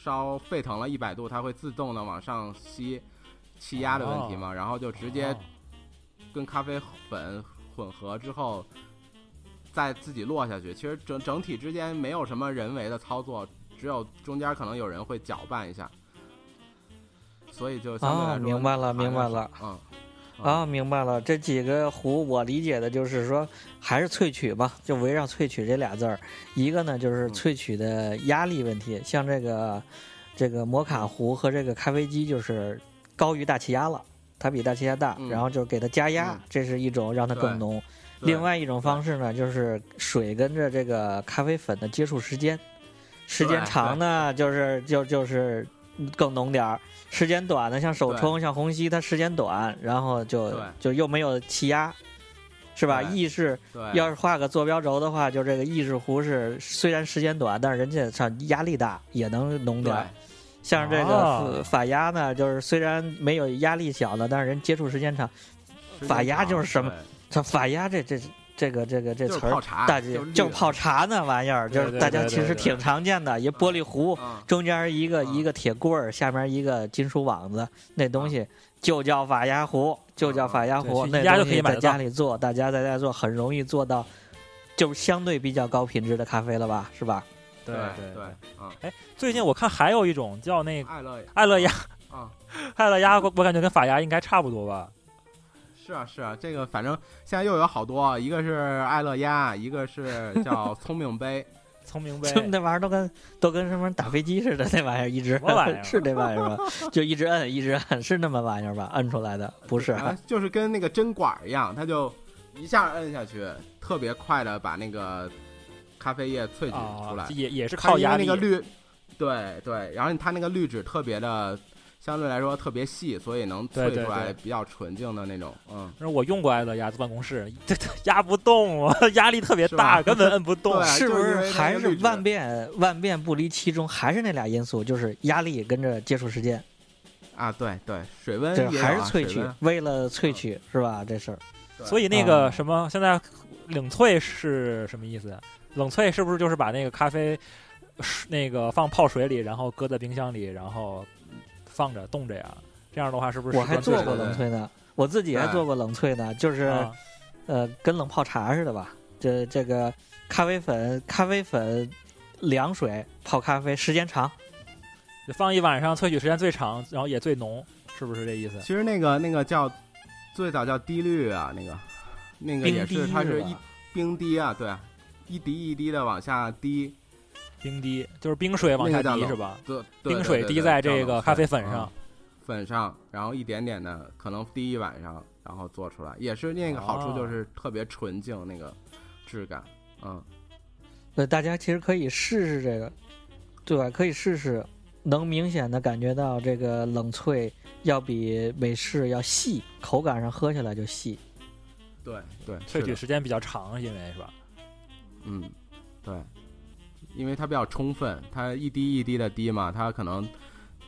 烧沸腾了一百度，它会自动的往上吸气压的问题嘛，然后就直接哦跟咖啡粉混合之后，再自己落下去。其实整整体之间没有什么人为的操作，只有中间可能有人会搅拌一下，所以就相对来哦说、明白了明白了。嗯，啊，明白了。这几个壶我理解的就是说，还是萃取吧，就围绕萃取这俩字儿。一个呢就是嗯萃取的压力问题，像这个这个摩卡壶和这个咖啡机就是高于大气压了，它比大气压大，嗯然后就给它加压，嗯这是一种让它更浓。对另外一种方式呢，就是水跟着这个咖啡粉的接触时间，时间长呢，就是就就是更浓点儿；时间短呢，像手冲、像虹吸，它时间短，然后就就又没有气压，是吧？意式，要是画个坐标轴的话，就这个意式壶是虽然时间短，但是人家上压力大，也能浓点儿。像这个法压呢，就是虽然没有压力小的，但是人接触时间长。法压就是什么对这法压这这这个这个这词儿，大家就泡茶那玩意儿，就是大家其实挺常见的，一玻璃壶，嗯中间一个嗯一个铁棍儿，下面一个金属网子，那东西就叫法压壶，就叫法压壶。那家就东西在可以在家里做，大家在家做很容易做到，就是相对比较高品质的咖啡了吧，是吧？对对对。哎，最近我看还有一种叫那个爱乐爱乐压，啊，爱乐压，我我感觉跟法压应该差不多吧。是啊是啊，这个反正现在又有好多，一个是爱乐压，一个是 叫聪明杯，聪明杯那玩意儿都跟都跟什么打飞机似的，那玩意儿一直什么玩意儿 是这玩意儿吧？就一直摁一直摁，是那么玩意儿吧？摁出来的不是？啊就是跟那个针管儿一样，它就一下摁下去，特别快的把那个咖啡液萃取出来啊，，也也是靠压力那个滤，对对，然后它那个滤纸特别的，相对来说特别细，所以能对对萃出来对比较纯净的那种，嗯。那是我用过爱乐压在办公室，这这压不动，我 压力特别大，根本摁不动。是不是还是万变万变不离其中？还是那俩因素，就是压力跟着接触时间，啊，对对，水温还是萃取，为了萃取是吧？这事儿所以那个啊什么，现在冷萃是什么意思？冷萃是不是就是把那个咖啡是那个放泡水里，然后搁在冰箱里，然后放着冻着呀？这样的话是不是我还做过冷萃呢，我自己还做过冷萃呢，就是啊呃跟冷泡茶似的吧。这这个咖啡粉，咖啡粉凉水泡咖啡，时间长。放一晚上，萃取时间最长，然后也最浓，是不是这意思？其实那个那个叫最早叫滴滤啊，那个那个也冰滴它是一冰滴啊，对，一滴一滴的往下滴，冰滴就是冰水往下滴是吧？对，冰水滴在这个咖啡粉上嗯粉上，然后一点点的，可能滴一晚上，然后做出来，也是那个好处哦就是特别纯净那个质感，嗯，对，大家其实可以试试这个，对吧？可以试试，能明显的感觉到这个冷萃要比美式要细，口感上喝起来就细。对对，萃取时间比较长，因为是吧？嗯，对，因为它比较充分，它一滴一滴的滴嘛，它可能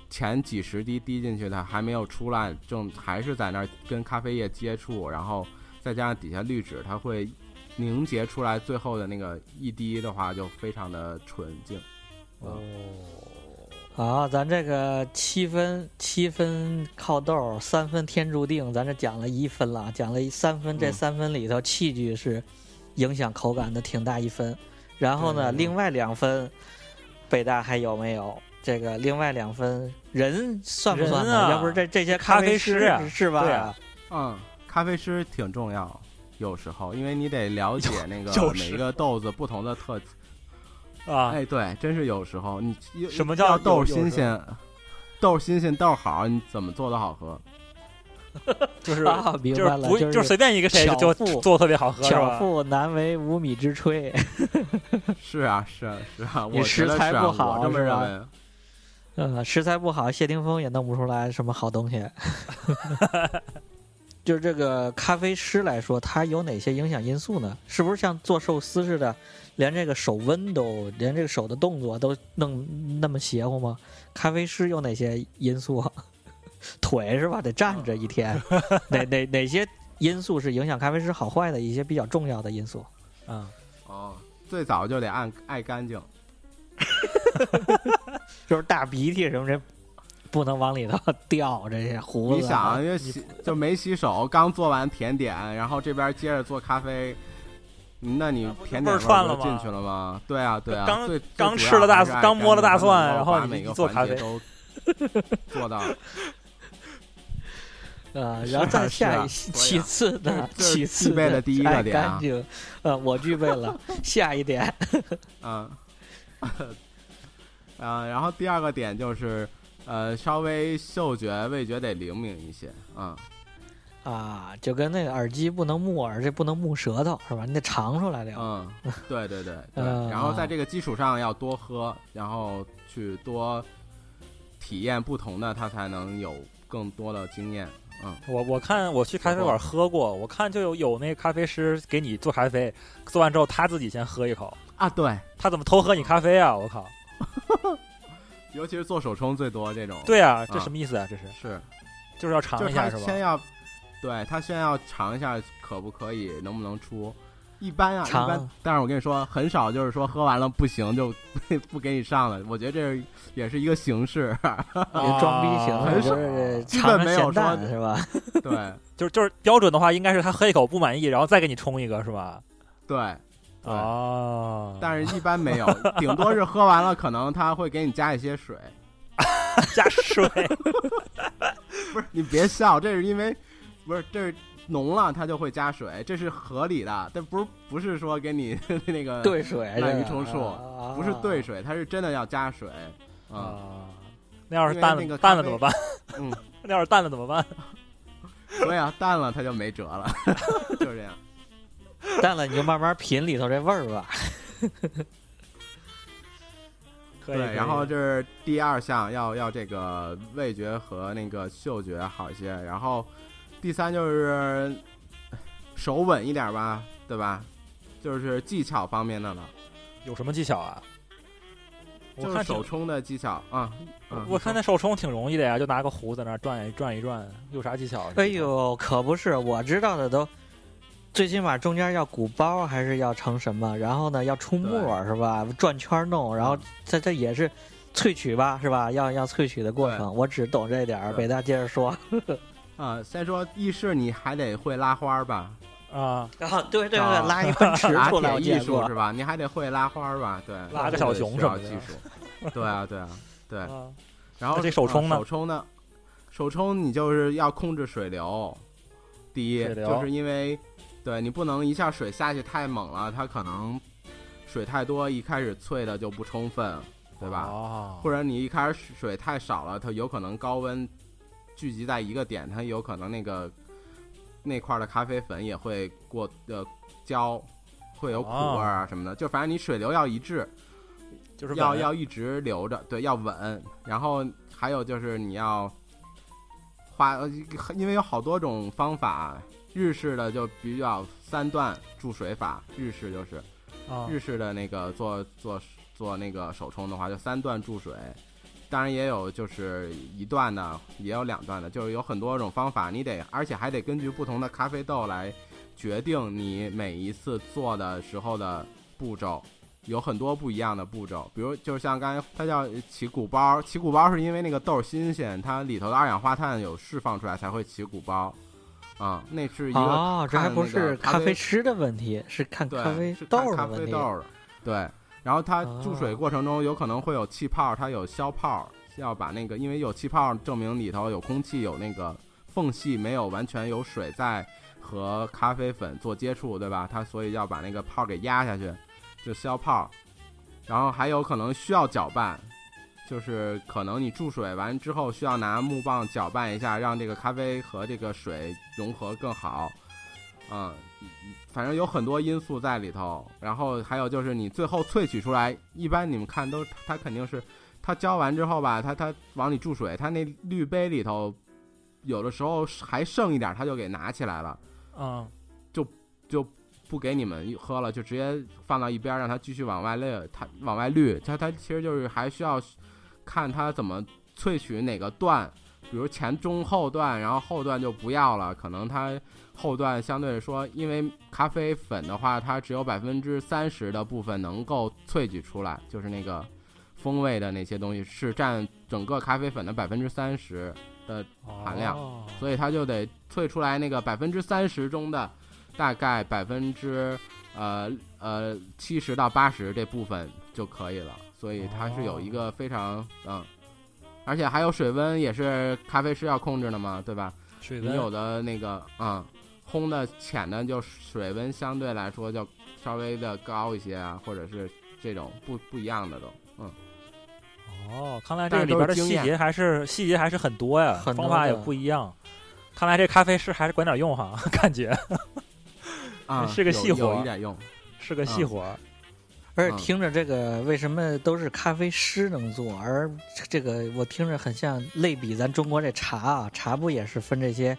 前几十滴滴进去，它还没有出来，正还是在那儿跟咖啡液接触，然后再加上底下滤纸，它会凝结出来，最后的那个一滴的话就非常的纯净。哦，好，咱这个七分七分靠豆，三分天注定，咱这讲了一分了，讲了三分，这嗯三分里头器具是影响口感的挺大一分。然后呢，另外两分，北大还有没有？这个另外两分人算不算呢？啊要不是这这些咖啡啡师啊是吧？对啊嗯，咖啡师挺重要，有时候因为你得了解 那个每一个豆子不同的特啊，哎，对，真是有时候你什么叫豆新鲜，豆新鲜豆好，你怎么做的好喝。就是啊，明就是白了，不就是随便一个谁就做特别好喝巧？妇难为无米之炊。是啊，是啊，是啊，你我食材是啊不好我这么是吧认为。呃，食材不好，谢霆锋也弄不出来什么好东西。就是这个咖啡师来说，它有哪些影响因素呢？是不是像做寿司似的，连这个手温都，连这个手的动作都弄那么邪乎吗？咖啡师有哪些因素啊？腿是吧？得站着一天，哪哪哪些因素是影响咖啡师好坏的一些比较重要的因素？嗯，哦，最早就得按爱干净。就是大鼻涕什么这不能往里头掉这些胡子啊。你想啊，因为洗就没洗手，刚做完甜点，然后这边接着做咖啡，那你甜点串了进去了吗？对啊，对啊。刚最刚吃了大刚摸了大蒜然后你把每个做咖啡环节都 做到。呃，然后再啊下一，其啊次的，其次的第一个爱点啊干净，呃，我具备了。下一点，嗯，啊，然后第二个点就是，呃，稍微嗅觉、味觉得灵敏一些，嗯，啊，就跟那个耳机不能木耳，这不能木舌头，是吧？你得尝出来的。嗯，对对对对，嗯然后在这个基础上要多喝，然后去多体验不同的，它才能有更多的经验。嗯，我我看我去咖啡馆喝过，我看就有有那咖啡师给你做咖啡，做完之后他自己先喝一口，啊，对，他怎么偷喝你咖啡啊？我靠！尤其是做手冲最多这种。，对啊，这啊什么意思啊？这是是，就是要尝一下是吧？先要，对他先要尝一下可不可以，能不能出。一般啊，一般，但是我跟你说，很少就是说喝完了不行就 不给你上了。我觉得这也是一个形式，别装逼行了，很少就是基本没有说是吧？对就是就是标准的话，应该是他喝一口不满意，然后再给你冲一个是吧？对对。哦，但是一般没有，顶多是喝完了，可能他会给你加一些水。加水不是，你别笑，这是因为不是这是浓了，它就会加水，这是合理的。但不是不是说给你 那个兑水滥竽充数啊不是兑水，它是真的要加水。啊，啊，那要是淡了那个淡了怎么办？嗯，那要是淡了怎么办？所以啊，淡了它就没辙了，就是这样。淡了你就慢慢品里头这味儿吧。可以，对，可以然后就是第二项，要要这个味觉和那个嗅觉好一些。然后第三就是手稳一点吧，对吧？就是技巧方面的了，有什么技巧啊？我就是看手冲的技巧啊。嗯我看那手冲挺容易的呀，就拿个壶在那儿转一转一转，有啥技巧？啊哎，呦，可不是，我知道的都，最起码中间要鼓包，还是要成什么，然后呢要出沫是吧？转圈弄，然后嗯这这也是萃取吧，是吧？要要萃取的过程，我只懂这点儿。北大接着说。啊，先说意式，你还得会拉花儿吧？啊，啊，对对对，啊拉一奔驰打出来，艺术是。吧？你还得会拉花儿吧？对，拉个小熊这个什么的技术。对啊，对啊，对。啊然后这手冲呢啊手冲呢？手冲你就是要控制水流。第一，就是因为对你不能一下水下去太猛了，它可能水太多，一开始萃的就不充分，对吧？哦，或者你一开始水太少了，它有可能高温聚集在一个点，它有可能那个那块儿的咖啡粉也会过呃焦，会有苦味儿啊什么的。就反正你水流要一致，就是要要一直留着，对，要稳。然后还有就是你要花，呃因为有好多种方法。日式的就比较三段注水法，日式就是啊日式的那个做做做那个手冲的话，就三段注水，当然也有就是一段的，也有两段的，就是有很多种方法，你得而且还得根据不同的咖啡豆来决定你每一次做的时候的步骤，有很多不一样的步骤，比如就是像刚才它叫起鼓包，起鼓包是因为那个豆儿新鲜，它里头的二氧化碳有释放出来才会起鼓包。啊、那是一个哦，这还不是咖啡吃的问题，是看，咖啡豆儿的问题。啡豆对。然后它注水过程中有可能会有气泡，它有消泡，要把那个因为有气泡，证明里头有空气，有那个缝隙，没有完全有水在和咖啡粉做接触，对吧？它所以要把那个泡给压下去，就消泡。然后还有可能需要搅拌，就是可能你注水完之后需要拿木棒搅拌一下，让这个咖啡和这个水融合更好。嗯，反正有很多因素在里头。然后还有就是你最后萃取出来，一般你们看都它肯定是它浇完之后吧，它它往里注水，它那滤杯里头有的时候还剩一点，它就给拿起来了，嗯就就不给你们喝了，就直接放到一边，让它继续往外滤，它往外滤，它它其实就是还需要看它怎么萃取哪个段。比如前中后段，然后后段就不要了，可能它后段相对来说，因为咖啡粉的话，它只有百分之三十的部分能够萃取出来，就是那个风味的那些东西是占整个咖啡粉的百分之三十的，含量哦所以它就得萃出来那个百分之三十中的大概百分之呃呃七十到八十这部分就可以了。所以它是有一个非常嗯，而且还有水温也是咖啡师要控制的嘛，对吧？水温你有的那个嗯，烘的浅的就水温相对来说就稍微的高一些啊，或者是这种不不一样的都嗯。哦，看来这个里边的细节还是细节还是很多呀，很多方法也不一样。看来这咖啡师还是管点用哈，感觉啊，是个细活有一点用。是个细嗯活儿。而且嗯听着这个为什么都是咖啡师能做，而这个我听着很像类比咱中国这茶啊，茶不也是分这些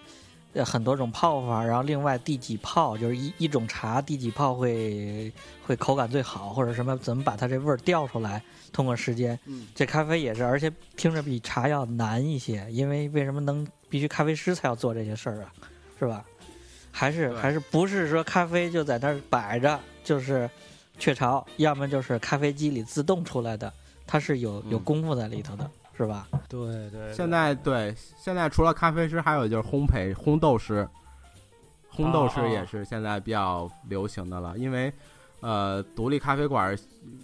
呃很多种泡法，然后另外第几泡就是一一种茶第几泡会会口感最好，或者什么怎么把它这味儿调出来，通过时间。嗯，这咖啡也是，而且听着比茶要难一些，因为为什么能必须咖啡师才要做这些事儿啊，是吧？还是还是不是说咖啡就在那儿摆着就是雀巢，要么就是咖啡机里自动出来的，它是有有嗯功夫在里头的，是吧？对对，现在对，现在除了咖啡师，还有就是烘焙烘豆师，烘豆师哦也是现在比较流行的了。因为呃，独立咖啡馆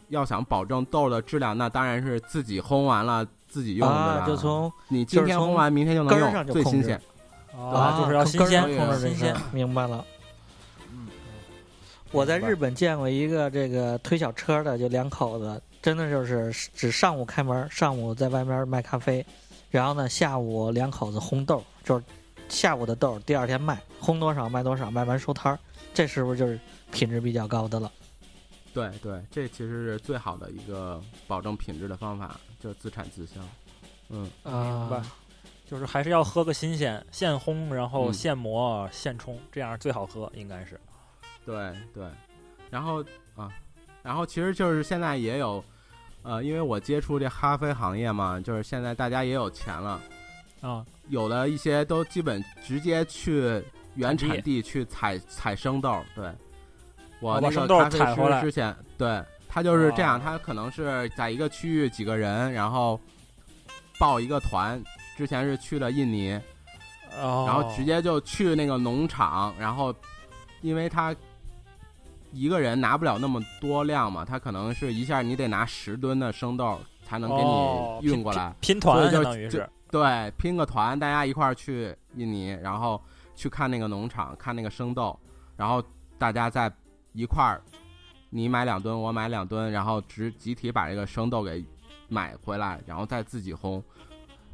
要想保证豆的质量，那当然是自己烘完了自己用的啊，就从你今天烘完，明天就能用，最新鲜。啊，就是要新鲜控制这新鲜，明白了。嗯我在日本见过一个这个推小车的，就两口子，真的就是只上午开门，上午在外面卖咖啡，然后呢下午两口子烘豆，就是下午的豆，第二天卖，烘多少卖多少，卖完收摊儿，这是不是就是品质比较高的了？对对，这其实是最好的一个保证品质的方法，就是自产自销。嗯，明白啊，就是还是要喝个新鲜，现烘，然后嗯现磨、现冲，这样最好喝，应该是。对对，然后啊，然后其实就是现在也有，呃，因为我接触这咖啡行业嘛，就是现在大家也有钱了，啊，有的一些都基本直接去原产地去采采生豆。对，我那个咖啡师之前，对他就是这样，哦他可能是在一个区域几个人，然后报一个团，之前是去了印尼，哦，然后直接就去那个农场，然后因为他一个人拿不了那么多量嘛，他可能是一下你得拿十吨的生豆才能给哦你运过来。拼团，就就是相当于是。对，拼个团，大家一块儿去印尼，然后去看那个农场，看那个生豆，然后大家在一块儿，你买两吨，我买两吨，然后集集体把这个生豆给买回来，然后再自己烘，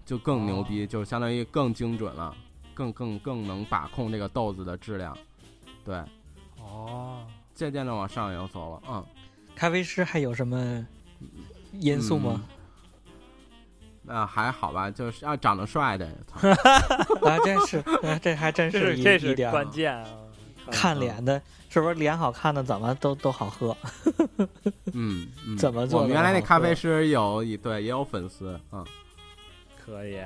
就更牛逼，就相当于更精准了，更更更能把控这个豆子的质量，对，哦，渐渐的往上游走了，嗯。咖啡师还有什么因素吗？啊，还好吧，就是要长得帅的，操 啊，真是，啊这还真是一是这是一点关键啊。看脸的，是不是脸好看的怎么都都好喝？嗯，嗯怎么做我们原来那咖啡师有，对，也有粉丝，嗯可以，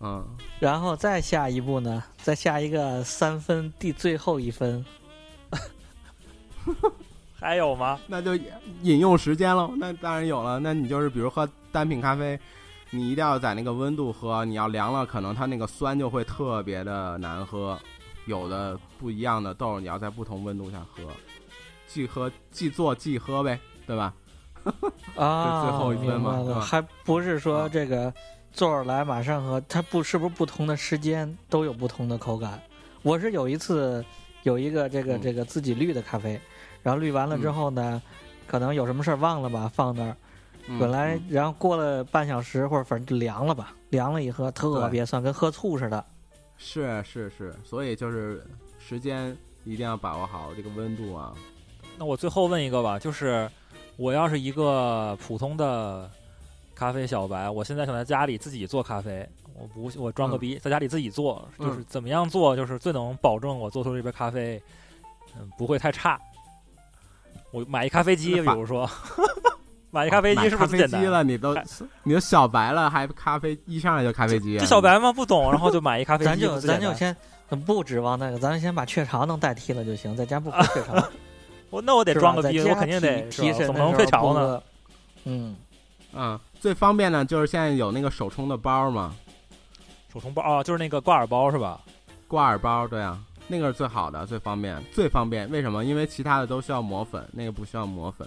嗯，然后再下一步呢？再下一个三分，第最后一分，还有吗？那就饮用时间喽。那当然有了，那你就是比如喝单品咖啡，你一定要在那个温度喝，你要凉了，可能它那个酸就会特别的难喝。有的不一样的豆，你要在不同温度下喝，即喝即做即喝呗，对吧？啊，最后一分嘛对吧还不是说啊这个坐着来马上喝，它不是不是不同的时间都有不同的口感。我是有一次有一个这个嗯这个自己滤的咖啡，然后滤完了之嗯后呢，可能有什么事儿忘了吧，放那儿，嗯本来嗯然后过了半小时或者反正就凉了吧，凉了一喝特别酸，跟喝醋似的。是是是，所以就是时间一定要把握好这个温度啊。那我最后问一个吧，就是我要是一个普通的咖啡小白，我现在想在家里自己做咖啡，我不我装个嗯逼，在家里自己做，嗯就是怎么样做，就是最能保证我做出这杯咖啡，嗯，不会太差。我买一咖啡机，比如说 买一咖啡机是不买咖啡是最简单？机了，你都你都小白了，还咖啡一上来就咖啡机啊？这小白吗？不懂，然后就买一咖啡机，咱就咱就先不指望那个，咱先把雀巢能代替了就行，在家不喝雀巢，我那我得装个逼，我肯定得提神怎么能神的时候退潮呢？嗯，嗯，最方便的就是现在有那个手冲的包嘛，手冲包啊，就是那个挂耳包是吧？挂耳包，对啊，那个是最好的，最方便，最方便。为什么？因为其他的都需要磨粉，那个不需要磨粉。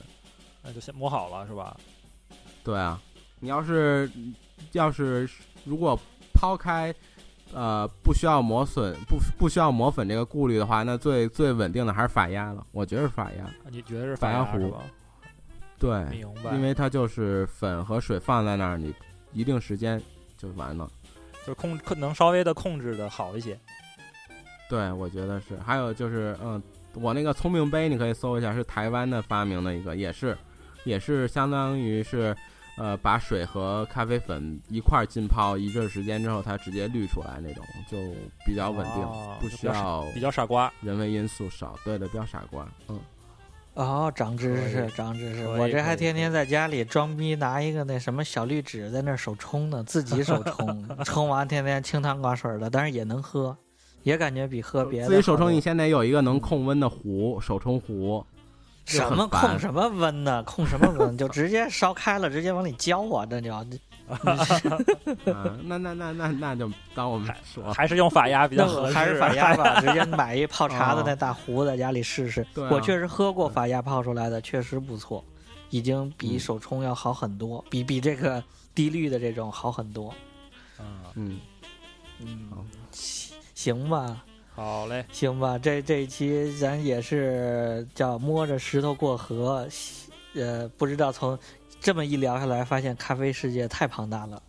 那就先磨好了是吧？对啊，你要是要是如果抛开呃不需要磨损不不需要磨粉这个顾虑的话，那最最稳定的还是法压了。我觉得是法压，你觉得是法压壶压？对，明白，因为它就是粉和水放在那儿，你一定时间就完了。就是控可能稍微的控制的好一些。对，我觉得是。还有就是，嗯，我那个聪明杯你可以搜一下，是台湾的发明的一个，也是也是相当于是呃把水和咖啡粉一块儿浸泡一阵儿时间之后，它直接滤出来那种，就比较稳定，哦不需要比较傻瓜。人为因素少。对的，比较傻瓜。嗯，哦，长知识，长知识！我这还天天在家里装逼，拿一个那什么小绿纸在那手冲呢，自己手冲，冲完天天清汤寡水的，但是也能喝，也感觉比喝别的自己手冲，你现在有一个能控温的壶，手冲壶。什么控什么温呢？控什么温？就直接烧开了，直接往里浇啊！这叫嗯，那那那那那就当我们说，还是用法压比较那合适。我还是法压吧，直接买一泡茶的那大壶，在家里试试。我确实喝过法压泡出来的，确实不错，已经比嗯手冲要好很多，比比这个低滤的这种好很多。嗯，嗯，嗯，行行吧，好嘞，行吧，这这一期咱也是叫摸着石头过河，呃，不知道从这么一聊下来，发现咖啡世界太庞大了，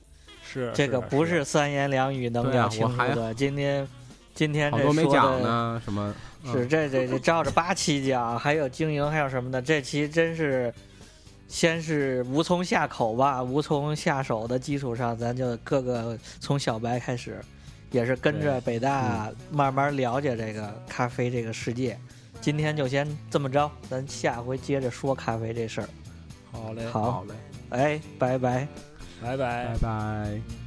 是。这个不是是三言两语能聊清楚的。今天今天好这说多没讲的呢，什么是这这这照着八期讲，还有经营，还有什么的，这期真是先是无从下口吧，无从下手的基础上，咱就各个从小白开始，也是跟着北大慢慢了解这个咖啡这个世界。今天就先这么着，咱下回接着说咖啡这事儿。好嘞，好好嘞，哎，拜拜。拜拜拜。拜。